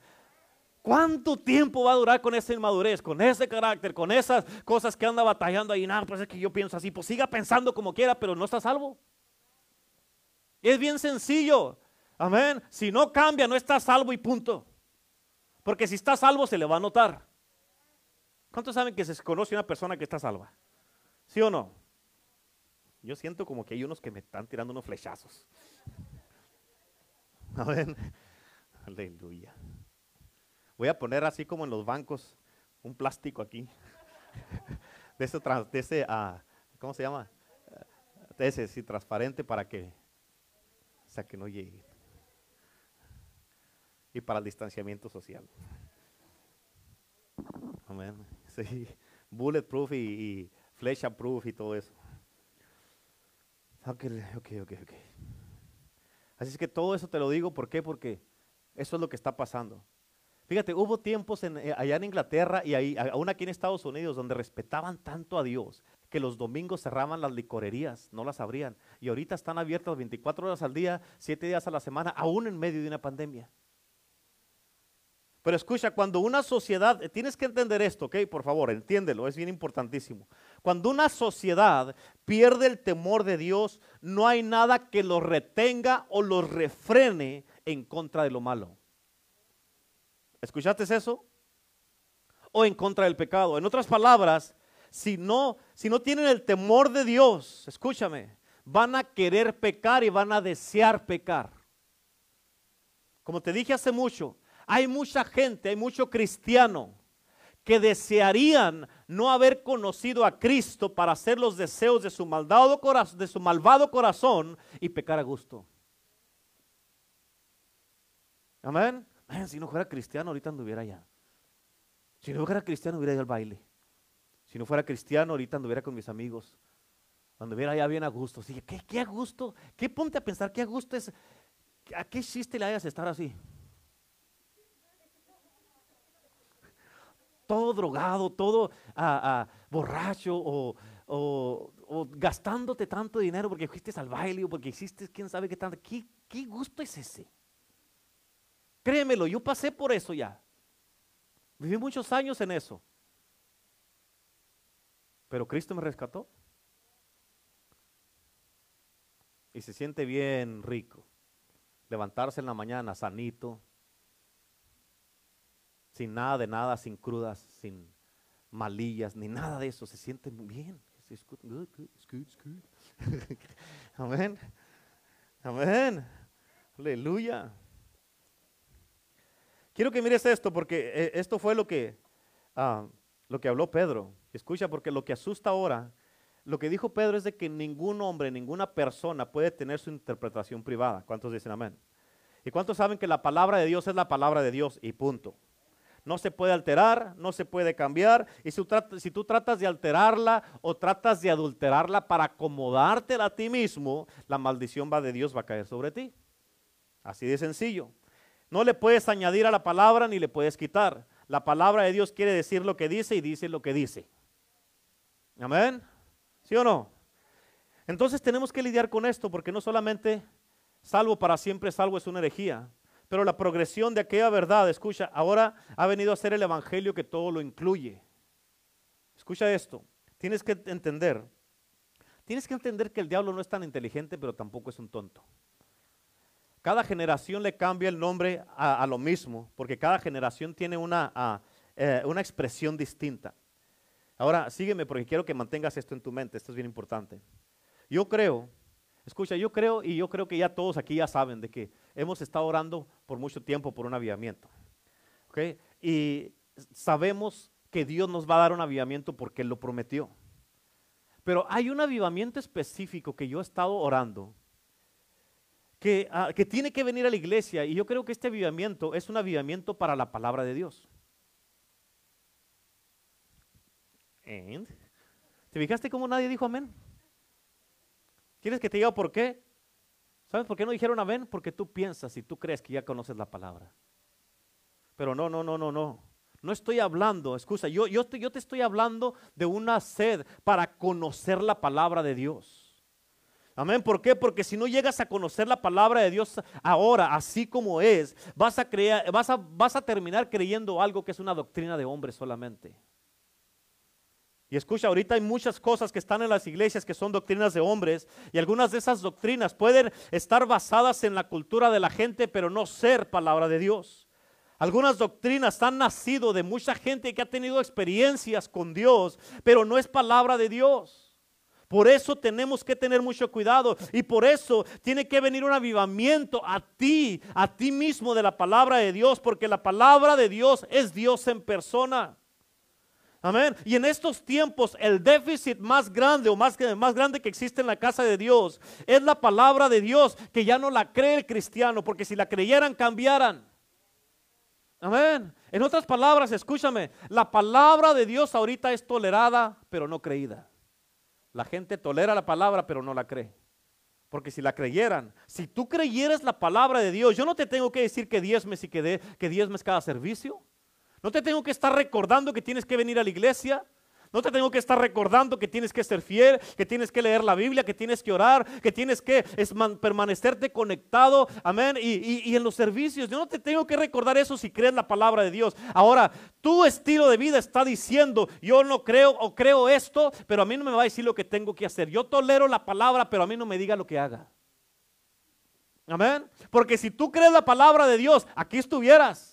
[SPEAKER 1] ¿Cuánto tiempo va a durar con esa inmadurez, con ese carácter, con esas cosas que anda batallando ahí? Nada, pues es que yo pienso así, pues siga pensando como quiera, pero no está salvo. Es bien sencillo. Amén. Si no cambia, no está salvo y punto. Porque si está salvo, se le va a notar. ¿Cuántos saben que se conoce una persona que está salva? ¿Sí o no? Yo siento como que hay unos que me están tirando unos flechazos. Amén. Aleluya. Voy a poner así como en los bancos un plástico aquí. De ese, de ese uh, ¿cómo se llama? De ese, sí, transparente para que, sea, que no llegue. Y para el distanciamiento social. Amén. Sí. Bulletproof y, y flecha proof y todo eso. Ok, ok, ok, ok. Así es que todo eso te lo digo, ¿por qué? Porque eso es lo que está pasando. Fíjate, hubo tiempos eh, allá en Inglaterra y ahí, aún aquí en Estados Unidos donde respetaban tanto a Dios que los domingos cerraban las licorerías, no las abrían. Y ahorita están abiertas 24 horas al día, 7 días a la semana, aún en medio de una pandemia. Pero escucha, cuando una sociedad, tienes que entender esto, ¿ok? Por favor, entiéndelo, es bien importantísimo. Cuando una sociedad pierde el temor de Dios, no hay nada que lo retenga o lo refrene en contra de lo malo. ¿Escuchaste eso? O en contra del pecado. En otras palabras, si no, si no tienen el temor de Dios, escúchame, van a querer pecar y van a desear pecar. Como te dije hace mucho, hay mucha gente, hay mucho cristiano que desearían no haber conocido a Cristo para hacer los deseos de su, corazón, de su malvado corazón y pecar a gusto. Amén. Si no fuera cristiano, ahorita anduviera allá. Si no fuera cristiano, hubiera ido al baile. Si no fuera cristiano, ahorita anduviera con mis amigos. Anduviera allá bien a gusto. Sí, ¿qué, ¿Qué a gusto? ¿Qué ponte a pensar? ¿Qué a gusto es? ¿A qué chiste le hayas estar así? todo drogado, todo borracho o, gastándote tanto dinero porque fuiste al baile o porque hiciste quién sabe qué tanto. ¿Qué, ¿Qué gusto es ese? Créemelo, yo pasé por eso ya. Viví muchos años en eso. Pero Cristo me rescató. Y se siente bien rico. Levantarse en la mañana sanito, sin nada de nada, sin crudas, sin malillas, ni nada de eso. Se siente bien. Amén. Amén. Aleluya. Quiero que mires esto porque eh, esto fue lo que, ah, lo que habló Pedro. Escucha, porque lo que asusta ahora, lo que dijo Pedro es de que ningún hombre, ninguna persona puede tener su interpretación privada. ¿Cuántos dicen amén? ¿Y cuántos saben que la palabra de Dios es la palabra de Dios y punto? no se puede alterar, no se puede cambiar. Y si, si, tú tratas de alterarla o tratas de adulterarla para acomodártela a ti mismo, la maldición va de Dios va a caer sobre ti. Así de sencillo. No le puedes añadir a la palabra ni le puedes quitar. La palabra de Dios quiere decir lo que dice y dice lo que dice. Amén. ¿Sí o no? Entonces tenemos que lidiar con esto porque no solamente salvo para siempre, salvo es una herejía. Pero la progresión de aquella verdad, escucha, ahora ha venido a ser el Evangelio que todo lo incluye. Escucha esto, tienes que entender, tienes que entender que el diablo no es tan inteligente, pero tampoco es un tonto. Cada generación le cambia el nombre a, lo mismo, porque cada generación tiene una, eh, una expresión distinta. Ahora, sígueme porque quiero que mantengas esto en tu mente, esto es bien importante. Yo creo Escucha, yo creo y yo creo que ya todos aquí ya saben de que hemos estado orando por mucho tiempo por un avivamiento. Y sabemos que Dios nos va a dar un avivamiento porque Él lo prometió. Pero hay un avivamiento específico que yo he estado orando que, ah, que tiene que venir a la iglesia y yo creo que este avivamiento es un avivamiento para la palabra de Dios. ¿Te fijaste cómo nadie dijo amén? ¿Quieres que te diga por qué? ¿Sabes por qué no dijeron amén? Porque tú piensas y tú crees que ya conoces la palabra. Pero no, no, no, no, no. No estoy hablando, excusa, yo, yo te estoy hablando de una sed para conocer la palabra de Dios. Amén. ¿Por qué? Porque si no llegas a conocer la palabra de Dios ahora, así como es, vas a, creer, vas a, vas a terminar creyendo algo que es una doctrina de hombres solamente. Y escucha, ahorita hay muchas cosas que están en las iglesias que son doctrinas de hombres y algunas de esas doctrinas pueden estar basadas en la cultura de la gente, pero no ser palabra de Dios. Algunas doctrinas han nacido de mucha gente que ha tenido experiencias con Dios, pero no es palabra de Dios. Por eso tenemos que tener mucho cuidado y por eso tiene que venir un avivamiento a ti, a ti mismo de la palabra de Dios, porque la palabra de Dios es Dios en persona. Amén. Y en estos tiempos el déficit más grande o más, grande que existe en la casa de Dios es la palabra de Dios que ya no la cree el cristiano, porque si la creyeran cambiaran. Amén. En otras palabras, escúchame, la palabra de Dios ahorita es tolerada, pero no creída. La gente tolera la palabra, pero no la cree. Porque si la creyeran, si tú creyeras la palabra de Dios, yo no te tengo que decir que diezmes y que, de, que cada servicio. No te tengo que estar recordando que tienes que venir a la iglesia. No te tengo que estar recordando que tienes que ser fiel, que tienes que leer la Biblia, que tienes que orar, que tienes que permanecerte conectado, amén, y, en los servicios. Yo no te tengo que recordar eso si crees la palabra de Dios. Ahora, tu estilo de vida está diciendo, yo no creo o creo esto, pero a mí no me va a decir lo que tengo que hacer. Yo tolero la palabra, pero a mí no me diga lo que haga. Amén. Porque si tú crees la palabra de Dios, aquí estuvieras.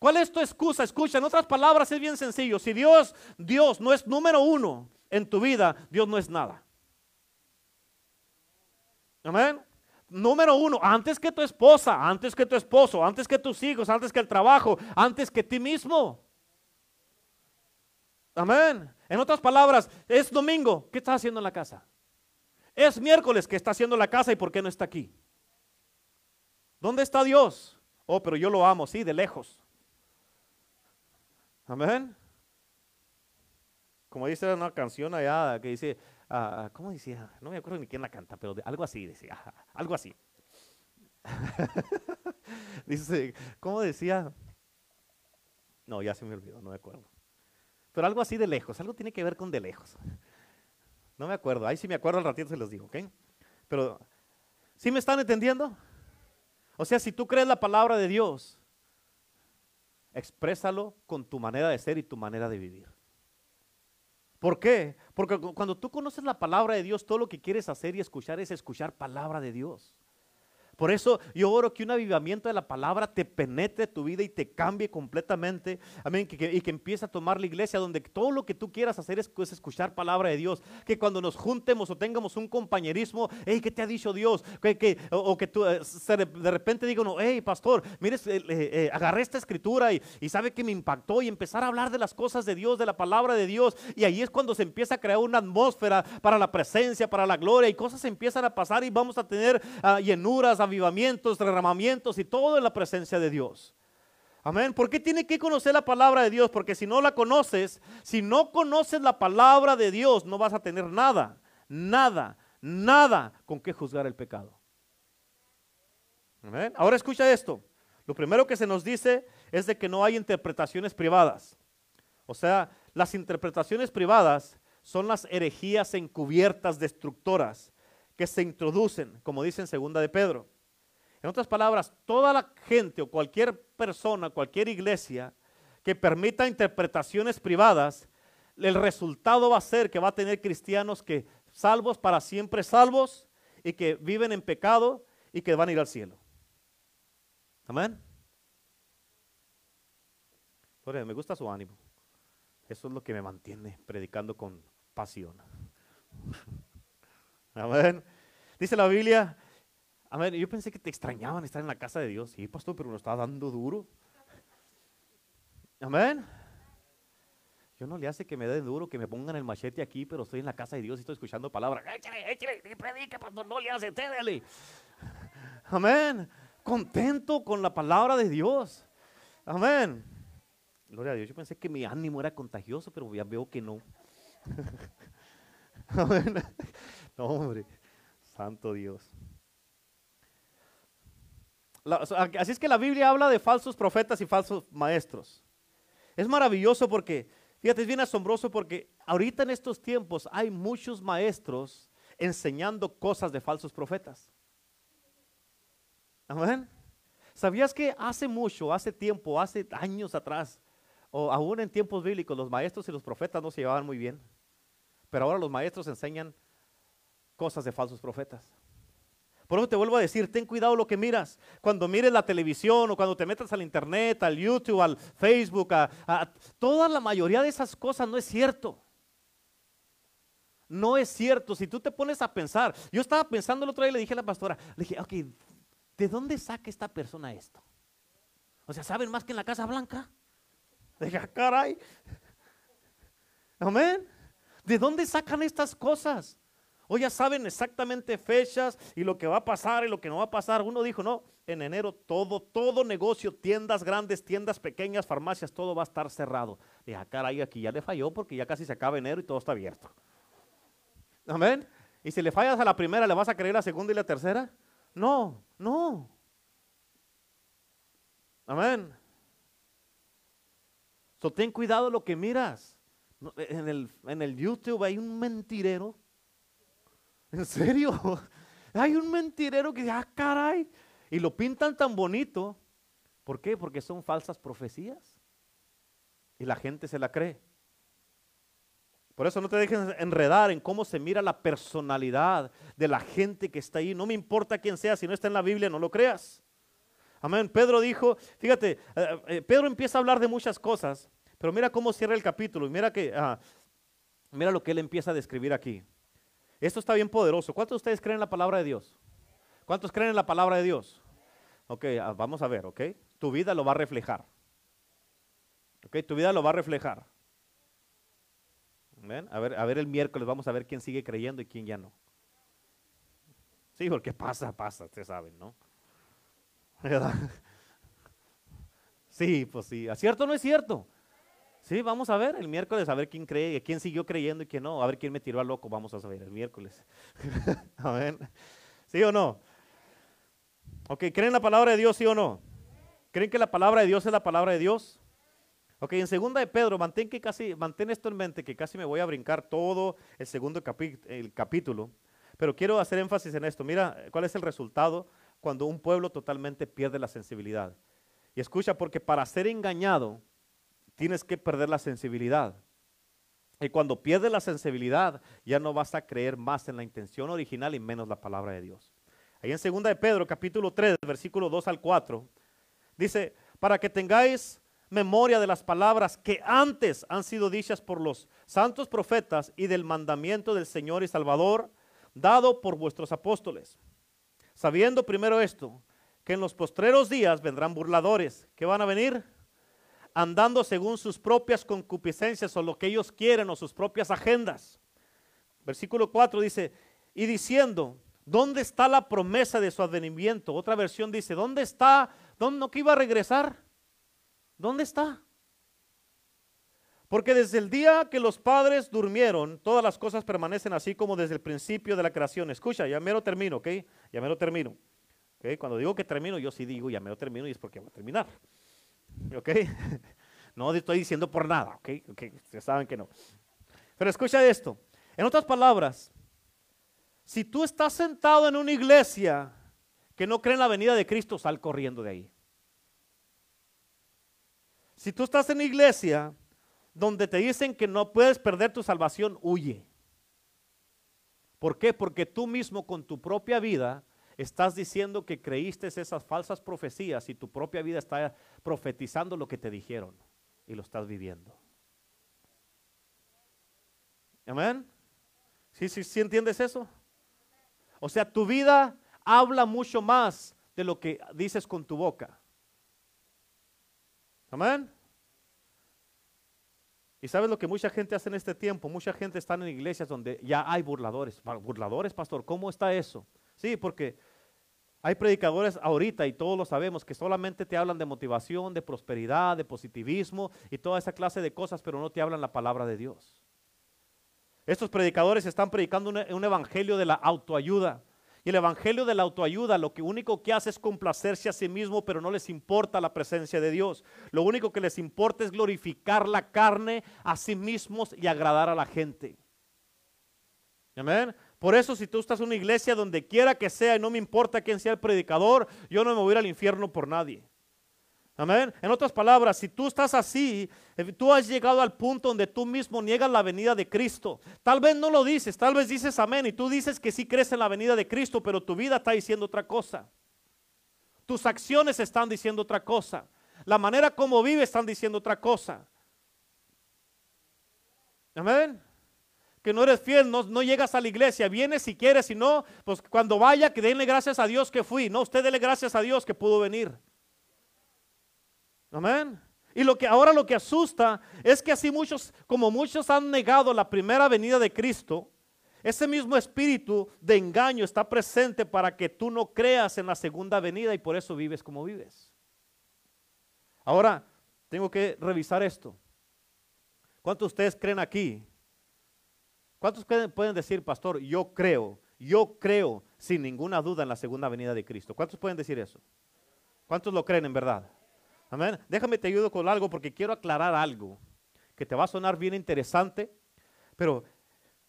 [SPEAKER 1] ¿Cuál es tu excusa? Escucha, en otras palabras es bien sencillo. Si Dios, Dios no es número uno en tu vida, Dios no es nada. Amén. Número uno, antes que tu esposa, antes que tu esposo, antes que tus hijos, antes que el trabajo, antes que ti mismo. Amén. En otras palabras, es domingo, ¿qué estás haciendo en la casa? Es miércoles, ¿qué está haciendo en la casa y por qué no está aquí? ¿Dónde está Dios? Oh, pero yo lo amo, sí, de lejos. Amén. Como dice una canción allá que dice, uh, ¿cómo decía? No me acuerdo ni quién la canta, pero algo así decía, algo así. dice, ¿cómo decía? No, ya se me olvidó, no me acuerdo. Pero algo así de lejos, algo tiene que ver con de lejos. No me acuerdo, ahí sí me acuerdo al ratito se los digo, ¿ok? Pero, ¿sí me están entendiendo? O sea, si tú crees la palabra de Dios, exprésalo con tu manera de ser y tu manera de vivir. ¿Por qué? Porque cuando tú conoces la palabra de Dios, todo lo que quieres hacer y escuchar es escuchar palabra de Dios. Por eso yo oro que un avivamiento de la palabra te penetre tu vida y te cambie completamente. Amén. y que empiece a tomar la iglesia donde todo lo que tú quieras hacer es, escuchar palabra de Dios. Que cuando nos juntemos o tengamos un compañerismo, hey, ¿qué te ha dicho Dios? Que, o, que tú eh, de repente digo, no, hey, pastor, mires, eh, eh, agarré esta escritura y, y sabe que me impactó y empezar a hablar de las cosas de Dios, de la palabra de Dios. Y ahí es cuando se empieza a crear una atmósfera para la presencia, para la gloria y cosas empiezan a pasar y vamos a tener uh, llenuras, avivamientos, derramamientos y todo en la presencia de Dios. Amén. ¿Por qué tiene que conocer la palabra de Dios? Porque si no la conoces, si no conoces la palabra de Dios, no vas a tener nada, nada, nada con qué juzgar el pecado. Amén. Ahora escucha esto. Lo primero que se nos dice es de que no hay interpretaciones privadas. O sea, las interpretaciones privadas son las herejías encubiertas destructoras que se introducen, como dice en segunda de Pedro. En otras palabras, toda la gente o cualquier persona, cualquier iglesia que permita interpretaciones privadas, el resultado va a ser que va a tener cristianos que salvos para siempre salvos y que viven en pecado y que van a ir al cielo. Amén. me gusta su ánimo. Eso es lo que me mantiene predicando con pasión. Amén. Dice la Biblia ver, yo pensé que te extrañaban estar en la casa de Dios. Sí, pastor, pero nos está dando duro. Amén. Yo no le hace que me dé duro, que me pongan el machete aquí, pero estoy en la casa de Dios y estoy escuchando palabras. Échale, échale, predica, pastor, no le hace, tédale. Amén. Contento con la palabra de Dios. Amén. Gloria a Dios. Yo pensé que mi ánimo era contagioso, pero ya veo que no. Amén. No, hombre. Santo Dios así es que la Biblia habla de falsos profetas y falsos maestros. Es maravilloso porque, fíjate, es bien asombroso porque ahorita en estos tiempos hay muchos maestros enseñando cosas de falsos profetas. Amén. ¿Sabías que hace mucho, hace tiempo, hace años atrás, o aún en tiempos bíblicos, los maestros y los profetas no se llevaban muy bien? Pero ahora los maestros enseñan cosas de falsos profetas. Por eso te vuelvo a decir, ten cuidado lo que miras. Cuando mires la televisión o cuando te metas al internet, al YouTube, al Facebook, a, toda la mayoría de esas cosas no es cierto. No es cierto. Si tú te pones a pensar, yo estaba pensando el otro día y le dije a la pastora, le dije, ok, ¿de dónde saca esta persona esto? O sea, ¿saben más que en la Casa Blanca? Le dije, ah, caray. Amén. ¿De dónde sacan estas cosas? O ya saben exactamente fechas y lo que va a pasar y lo que no va a pasar. Uno dijo, no, en enero todo, todo negocio, tiendas grandes, tiendas pequeñas, farmacias, todo va a estar cerrado. Y ah, caray, aquí ya le falló porque ya casi se acaba enero y todo está abierto. Amén. Y si le fallas a la primera, ¿le vas a creer la segunda y la tercera? No, no. Amén. So, ten cuidado lo que miras. En el, en el YouTube hay un mentirero. ¿En serio? Hay un mentirero que dice, ah, caray. Y lo pintan tan bonito. ¿Por qué? Porque son falsas profecías. Y la gente se la cree. Por eso no te dejes enredar en cómo se mira la personalidad de la gente que está ahí. No me importa quién sea, si no está en la Biblia, no lo creas. Amén. Pedro dijo, fíjate, eh, eh, Pedro empieza a hablar de muchas cosas, pero mira cómo cierra el capítulo y mira que, ah, mira lo que él empieza a describir aquí. Esto está bien poderoso. ¿Cuántos de ustedes creen en la palabra de Dios? ¿Cuántos creen en la palabra de Dios? Ok, ah, vamos a ver, ok. Tu vida lo va a reflejar. Ok, tu vida lo va a reflejar. A ver, a ver el miércoles vamos a ver quién sigue creyendo y quién ya no. Sí, porque pasa, pasa, ustedes saben, ¿no? Sí, pues sí. ¿A cierto o no es cierto? Sí, vamos a ver el miércoles a ver quién cree, quién siguió creyendo y quién no. A ver quién me tiró a loco, vamos a saber el miércoles. Amén. ¿Sí o no? Ok, ¿creen la palabra de Dios, sí o no? ¿Creen que la palabra de Dios es la palabra de Dios? Ok, en segunda de Pedro, mantén, que casi, mantén esto en mente, que casi me voy a brincar todo el segundo el capítulo, pero quiero hacer énfasis en esto. Mira cuál es el resultado cuando un pueblo totalmente pierde la sensibilidad. Y escucha, porque para ser engañado tienes que perder la sensibilidad. Y cuando pierdes la sensibilidad, ya no vas a creer más en la intención original y menos la palabra de Dios. Ahí en segunda de Pedro, capítulo 3, versículo 2 al 4, dice, para que tengáis memoria de las palabras que antes han sido dichas por los santos profetas y del mandamiento del Señor y Salvador dado por vuestros apóstoles. Sabiendo primero esto, que en los postreros días vendrán burladores. ¿Qué van a venir? Andando según sus propias concupiscencias o lo que ellos quieren o sus propias agendas. Versículo 4 dice, y diciendo, ¿dónde está la promesa de su advenimiento? Otra versión dice, ¿dónde está? ¿Dónde no iba a regresar? ¿Dónde está? Porque desde el día que los padres durmieron, todas las cosas permanecen así como desde el principio de la creación. Escucha, ya me lo termino, ¿ok? Ya me lo termino. ¿okay? Cuando digo que termino, yo sí digo ya me lo termino y es porque va a terminar. ¿Ok? No estoy diciendo por nada, ¿ok? okay ustedes saben que no. Pero escucha esto. En otras palabras, si tú estás sentado en una iglesia que no cree en la venida de Cristo, sal corriendo de ahí. Si tú estás en la iglesia donde te dicen que no puedes perder tu salvación, huye. ¿Por qué? Porque tú mismo con tu propia vida estás diciendo que creíste esas falsas profecías y tu propia vida está profetizando lo que te dijeron y lo estás viviendo. Amén. ¿Sí, sí, sí entiendes eso? O sea, tu vida habla mucho más de lo que dices con tu boca. Amén. Y sabes lo que mucha gente hace en este tiempo. Mucha gente está en iglesias donde ya hay burladores. Burladores, pastor, ¿cómo está eso? Sí, porque hay predicadores ahorita y todos lo sabemos que solamente te hablan de motivación, de prosperidad, de positivismo y toda esa clase de cosas, pero no te hablan la palabra de Dios. Estos predicadores están predicando un evangelio de la autoayuda. Y el evangelio de la autoayuda lo que único que hace es complacerse a sí mismo, pero no les importa la presencia de Dios. Lo único que les importa es glorificar la carne a sí mismos y agradar a la gente. Amén. Por eso si tú estás en una iglesia donde quiera que sea y no me importa quién sea el predicador, yo no me voy a ir al infierno por nadie. Amén. En otras palabras, si tú estás así, eh, tú has llegado al punto donde tú mismo niegas la venida de Cristo. Tal vez no lo dices, tal vez dices amén y tú dices que sí crees en la venida de Cristo, pero tu vida está diciendo otra cosa. Tus acciones están diciendo otra cosa. La manera como vives están diciendo otra cosa. Amén. Que no eres fiel, no, no llegas a la iglesia, vienes si quieres, si no, pues cuando vaya, que denle gracias a Dios que fui. No, usted dele gracias a Dios que pudo venir. Amén. Y lo que ahora lo que asusta es que así muchos, como muchos han negado la primera venida de Cristo, ese mismo espíritu de engaño está presente para que tú no creas en la segunda venida y por eso vives como vives. Ahora, tengo que revisar esto. ¿Cuántos de ustedes creen aquí? ¿Cuántos pueden decir, pastor, yo creo, yo creo sin ninguna duda en la segunda venida de Cristo? ¿Cuántos pueden decir eso? ¿Cuántos lo creen en verdad? Amén. Déjame te ayudo con algo porque quiero aclarar algo que te va a sonar bien interesante, pero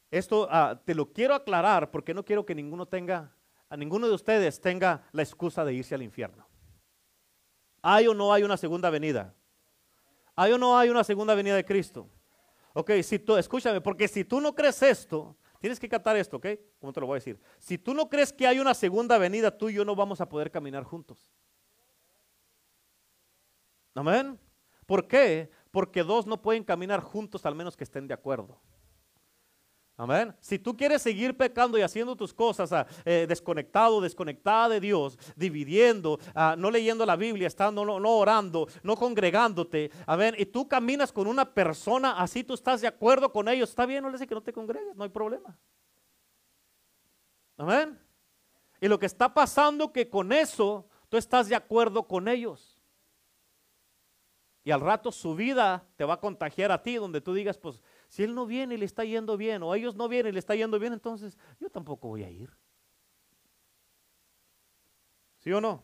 [SPEAKER 1] esto ah, te lo quiero aclarar porque no quiero que ninguno tenga, a ninguno de ustedes tenga la excusa de irse al infierno. ¿Hay o no hay una segunda venida? ¿Hay o no hay una segunda venida de Cristo? Ok, si tú, escúchame, porque si tú no crees esto, tienes que captar esto, ¿ok? ¿Cómo te lo voy a decir? Si tú no crees que hay una segunda venida, tú y yo no vamos a poder caminar juntos. Amén. ¿Por qué? Porque dos no pueden caminar juntos al menos que estén de acuerdo. Amén. Si tú quieres seguir pecando y haciendo tus cosas ah, eh, desconectado, desconectada de Dios, dividiendo, ah, no leyendo la Biblia, estando, no, orando, no congregándote, amén. Y tú caminas con una persona así, tú estás de acuerdo con ellos, está bien, no le dice que no te congregues, no hay problema. Amén. Y lo que está pasando que con eso tú estás de acuerdo con ellos. Y al rato su vida te va a contagiar a ti, donde tú digas, pues si él no viene y le está yendo bien, o ellos no vienen y le está yendo bien, entonces yo tampoco voy a ir. ¿Sí o no?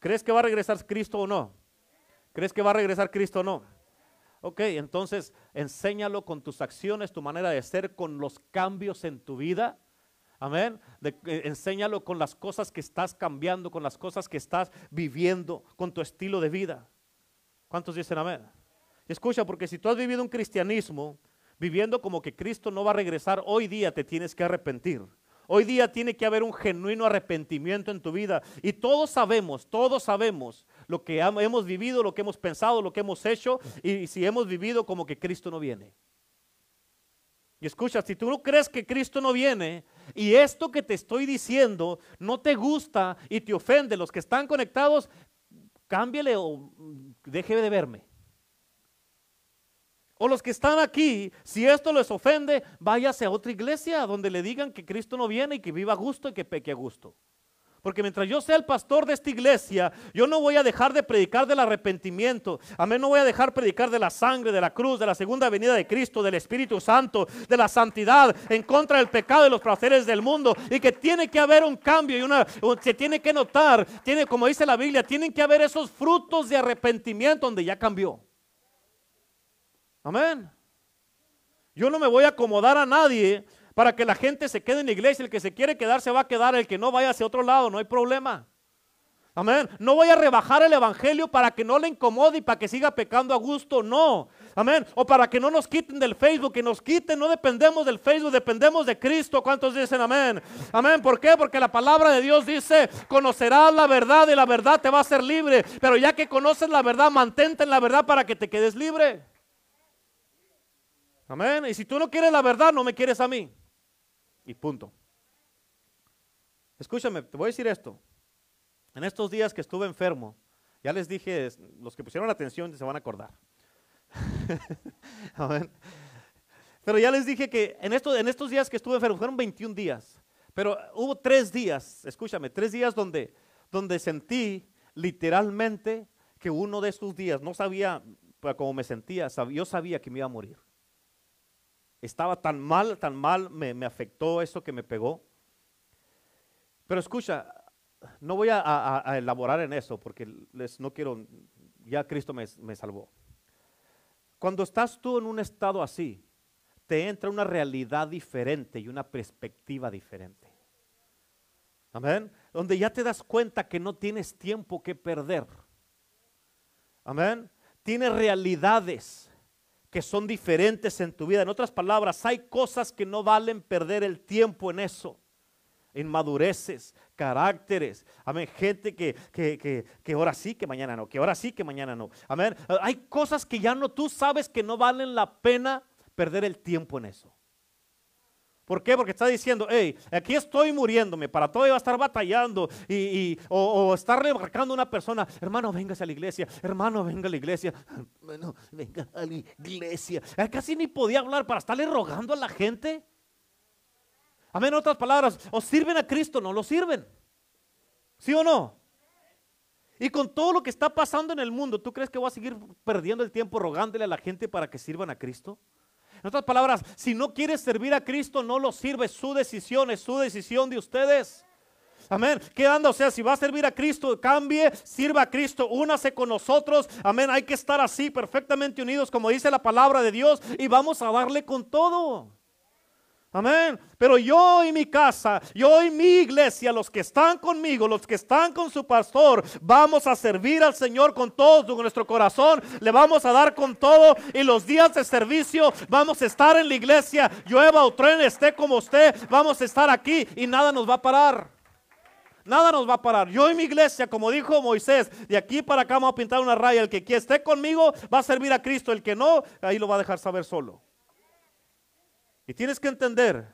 [SPEAKER 1] ¿Crees que va a regresar Cristo o no? ¿Crees que va a regresar Cristo o no? Ok, entonces enséñalo con tus acciones, tu manera de ser, con los cambios en tu vida. Amén. Eh, enséñalo con las cosas que estás cambiando, con las cosas que estás viviendo, con tu estilo de vida. ¿Cuántos dicen amén? Escucha, porque si tú has vivido un cristianismo viviendo como que Cristo no va a regresar, hoy día te tienes que arrepentir. Hoy día tiene que haber un genuino arrepentimiento en tu vida. Y todos sabemos, todos sabemos lo que hemos vivido, lo que hemos pensado, lo que hemos hecho y si hemos vivido como que Cristo no viene. Y escucha, si tú no crees que Cristo no viene y esto que te estoy diciendo no te gusta y te ofende, los que están conectados, cámbiale o deje de verme. O los que están aquí, si esto les ofende, váyase a otra iglesia donde le digan que Cristo no viene y que viva a gusto y que peque a gusto. Porque mientras yo sea el pastor de esta iglesia, yo no voy a dejar de predicar del arrepentimiento. Amén, no voy a dejar predicar de la sangre, de la cruz, de la segunda venida de Cristo, del Espíritu Santo, de la santidad, en contra del pecado y los placeres del mundo. Y que tiene que haber un cambio y una, se tiene que notar, tiene, como dice la Biblia, tienen que haber esos frutos de arrepentimiento donde ya cambió. Amén. Yo no me voy a acomodar a nadie para que la gente se quede en la iglesia. El que se quiere quedar se va a quedar, el que no vaya hacia otro lado, no hay problema. Amén. No voy a rebajar el evangelio para que no le incomode y para que siga pecando a gusto, no. Amén. O para que no nos quiten del Facebook, que nos quiten, no dependemos del Facebook, dependemos de Cristo. ¿Cuántos dicen amén? Amén. ¿Por qué? Porque la palabra de Dios dice, conocerás la verdad y la verdad te va a hacer libre. Pero ya que conoces la verdad, mantente en la verdad para que te quedes libre. Amén. Y si tú no quieres la verdad, no me quieres a mí. Y punto. Escúchame, te voy a decir esto. En estos días que estuve enfermo, ya les dije, los que pusieron atención se van a acordar. Amén. Pero ya les dije que en, en estos días que estuve enfermo, fueron 21 días. Pero hubo tres días, escúchame, tres días donde, donde sentí literalmente que uno de esos días, no sabía cómo me sentía, yo sabía que me iba a morir. Estaba tan mal, tan mal, me, afectó eso que me pegó. Pero escucha, no voy a, elaborar en eso porque les, no quiero, ya Cristo me, me salvó. Cuando estás tú en un estado así, te entra una realidad diferente y una perspectiva diferente. Amén. Donde ya te das cuenta que no tienes tiempo que perder. Amén. Tienes realidades que son diferentes en tu vida. En otras palabras, hay cosas que no valen perder el tiempo en eso. Inmadureces, caracteres, amén, gente que, que, que, ahora sí, que mañana no, que ahora sí, que mañana no. Amén. Hay cosas que ya no, tú sabes que no valen la pena perder el tiempo en eso. ¿Por qué? Porque está diciendo, hey, aquí estoy muriéndome, para todo iba a estar batallando y, o, estarle marcando a una persona, hermano, véngase a la iglesia, hermano, venga a la iglesia, hermano, venga a la iglesia. Casi ni podía hablar para estarle rogando a la gente. Amén, otras palabras, o sirven a Cristo, no lo sirven. ¿Sí o no? Y con todo lo que está pasando en el mundo, ¿tú crees que voy a seguir perdiendo el tiempo rogándole a la gente para que sirvan a Cristo? En otras palabras, si no quieres servir a Cristo, no lo sirve. Su decisión es su decisión de ustedes. Amén. ¿Qué anda? O sea, si va a servir a Cristo, cambie, sirva a Cristo, únase con nosotros. Amén. Hay que estar así, perfectamente unidos, como dice la palabra de Dios, y vamos a darle con todo. Amén. Pero yo y mi casa, yo y mi iglesia, los que están conmigo, los que están con su pastor, vamos a servir al Señor con todo nuestro corazón. Le vamos a dar con todo. Y los días de servicio vamos a estar en la iglesia. Llueva o tren, esté como usted. Vamos a estar aquí y nada nos va a parar. Nada nos va a parar. Yo y mi iglesia, como dijo Moisés, de aquí para acá vamos a pintar una raya. El que esté conmigo va a servir a Cristo. El que no, ahí lo va a dejar saber solo. Y tienes que entender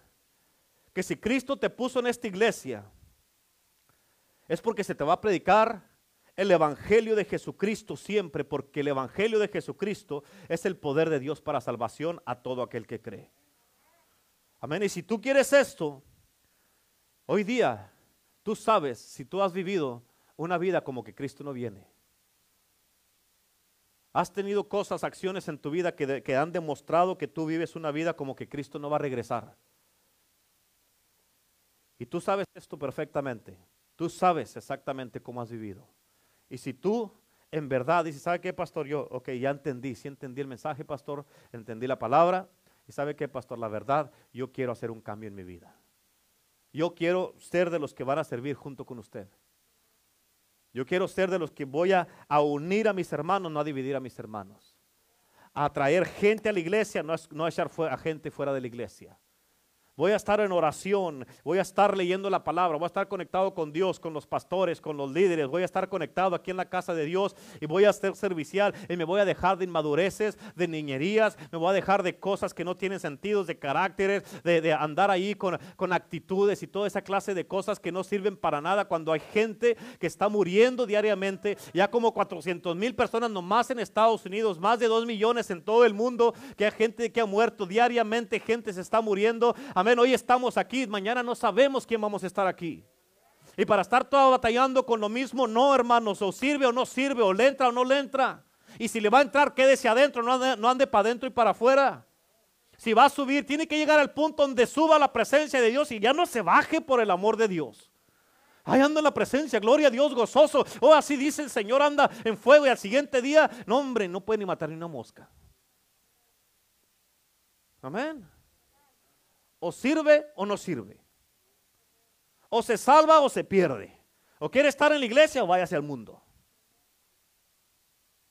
[SPEAKER 1] que si Cristo te puso en esta iglesia, es porque se te va a predicar el Evangelio de Jesucristo siempre, porque el Evangelio de Jesucristo es el poder de Dios para salvación a todo aquel que cree. Amén. Y si tú quieres esto, hoy día tú sabes si tú has vivido una vida como que Cristo no viene. Has tenido cosas, acciones en tu vida que, han demostrado que tú vives una vida como que Cristo no va a regresar. Y tú sabes esto perfectamente. Tú sabes exactamente cómo has vivido. Y si tú en verdad dices, ¿sabe qué, pastor? Yo, ok, ya entendí, sí entendí el mensaje, pastor, entendí la palabra. Y ¿sabe qué, pastor? La verdad, yo quiero hacer un cambio en mi vida. Yo quiero ser de los que van a servir junto con usted. Yo quiero ser de los que voy a, unir a mis hermanos, no a dividir a mis hermanos. A traer gente a la iglesia, no, no a echar a gente fuera de la iglesia. Voy a estar en oración, voy a estar leyendo la palabra, voy a estar conectado con Dios, con los pastores, con los líderes, voy a estar conectado aquí en la casa de Dios y voy a ser servicial y me voy a dejar de inmadureces, de niñerías, me voy a dejar de cosas que no tienen sentido, de caracteres, de, andar ahí con, con actitudes y toda esa clase de cosas que no sirven para nada cuando hay gente que está muriendo diariamente, ya como 400 mil personas nomás en Estados Unidos, más de 2 millones en todo el mundo, que hay gente que ha muerto diariamente, gente se está muriendo. Amén, hoy estamos aquí, mañana no sabemos quién vamos a estar aquí. Y para estar todo batallando con lo mismo, no hermanos, o sirve o no sirve, o le entra o no le entra. Y si le va a entrar, quédese adentro, no ande, no ande para adentro y para afuera. Si va a subir, tiene que llegar al punto donde suba la presencia de Dios y ya no se baje por el amor de Dios. Ahí anda en la presencia, gloria a Dios, gozoso. Oh, así dice el Señor, anda en fuego y al siguiente día, no hombre, no puede ni matar ni una mosca. Amén. O sirve o no sirve. O se salva o se pierde. O quiere estar en la iglesia o vaya hacia el mundo.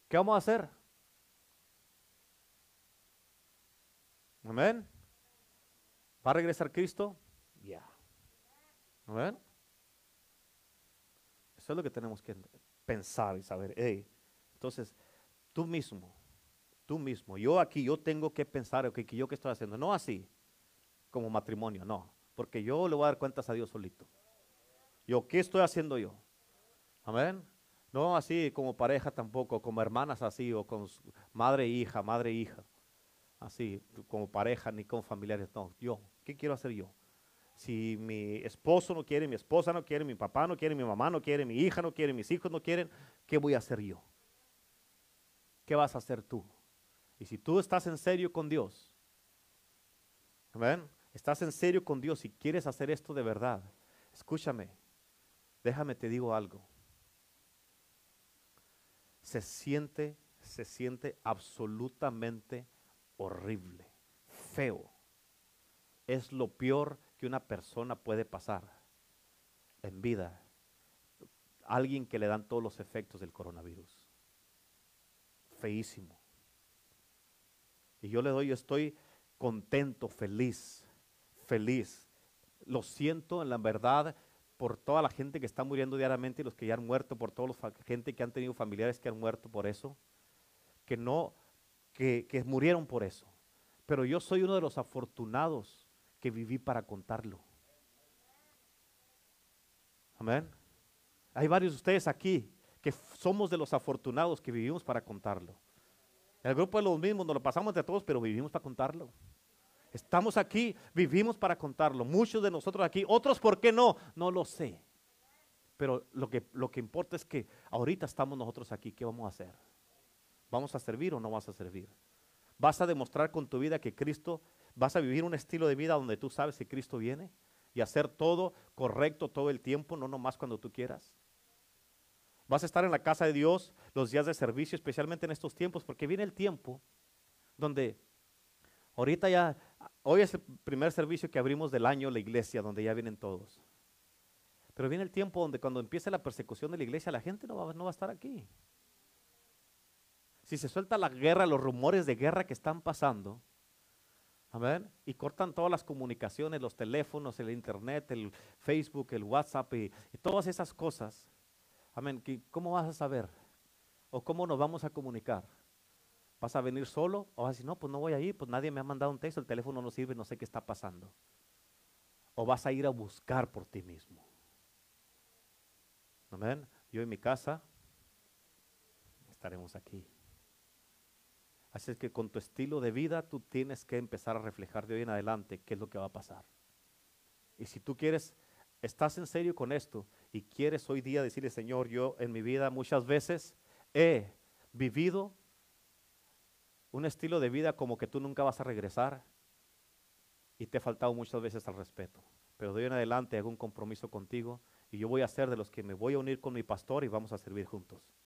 [SPEAKER 1] ¿Qué vamos a hacer? Amén. ¿Va a regresar Cristo? Ya. Amén. Eso es lo que tenemos que pensar y saber. entonces, tú mismo, tú mismo, yo aquí, yo tengo que pensar, okay, que yo qué estoy haciendo. No así como matrimonio, no, porque yo le voy a dar cuentas a Dios solito. Yo, ¿qué estoy haciendo yo? Amén. No así como pareja tampoco, como hermanas así, o con madre e hija, madre e hija. Así, como pareja, ni con familiares. No, yo, ¿qué quiero hacer yo? Si mi esposo no quiere, mi esposa no quiere, mi papá no quiere, mi mamá no quiere, mi hija no quiere, mis hijos no quieren, ¿qué voy a hacer yo? ¿Qué vas a hacer tú? Y si tú estás en serio con Dios, amén, estás en serio con Dios y quieres hacer esto de verdad, escúchame, déjame te digo algo. Se siente, se siente absolutamente horrible, feo. Es lo peor que una persona puede pasar en vida. Alguien que le dan todos los efectos del coronavirus. Feísimo. Y yo le doy, estoy contento, feliz feliz. Lo siento en la verdad por toda la gente que está muriendo diariamente y los que ya han muerto, por toda la gente que han tenido familiares que han muerto por eso, que no, que, que murieron por eso. Pero yo soy uno de los afortunados que viví para contarlo. Amén. Hay varios de ustedes aquí que somos de los afortunados que vivimos para contarlo. El grupo de los mismos nos lo pasamos de todos, pero vivimos para contarlo. Estamos aquí, vivimos para contarlo. Muchos de nosotros aquí, otros, ¿por qué no? No lo sé. Pero lo que, lo que importa es que ahorita estamos nosotros aquí. ¿Qué vamos a hacer? ¿Vamos a servir o no vas a servir? ¿Vas a demostrar con tu vida que Cristo, vas a vivir un estilo de vida donde tú sabes que Cristo viene? y hacer todo correcto todo el tiempo, no nomás cuando tú quieras. Vas a estar en la casa de Dios los días de servicio, especialmente en estos tiempos, porque viene el tiempo donde ahorita ya, hoy es el primer servicio que abrimos del año la iglesia, donde ya vienen todos. Pero viene el tiempo donde cuando empiece la persecución de la iglesia, la gente no va, no va a estar aquí. Si se suelta la guerra, los rumores de guerra que están pasando, Amén. Y cortan todas las comunicaciones, los teléfonos, el internet, el Facebook, el WhatsApp y, todas esas cosas. Amén. ¿Cómo vas a saber? ¿O cómo nos vamos a comunicar? ¿Vas a venir solo? ¿O vas a decir, no, pues no voy a ir, pues nadie me ha mandado un texto, el teléfono no sirve, no sé qué está pasando? ¿O vas a ir a buscar por ti mismo? Amén. Yo en mi casa estaremos aquí. Así es que con tu estilo de vida tú tienes que empezar a reflejar de hoy en adelante qué es lo que va a pasar. Y si tú quieres, estás en serio con esto y quieres hoy día decirle, Señor, yo en mi vida muchas veces he vivido un estilo de vida como que tú nunca vas a regresar y te he faltado muchas veces al respeto. Pero de hoy en adelante hago un compromiso contigo y yo voy a ser de los que me voy a unir con mi pastor y vamos a servir juntos.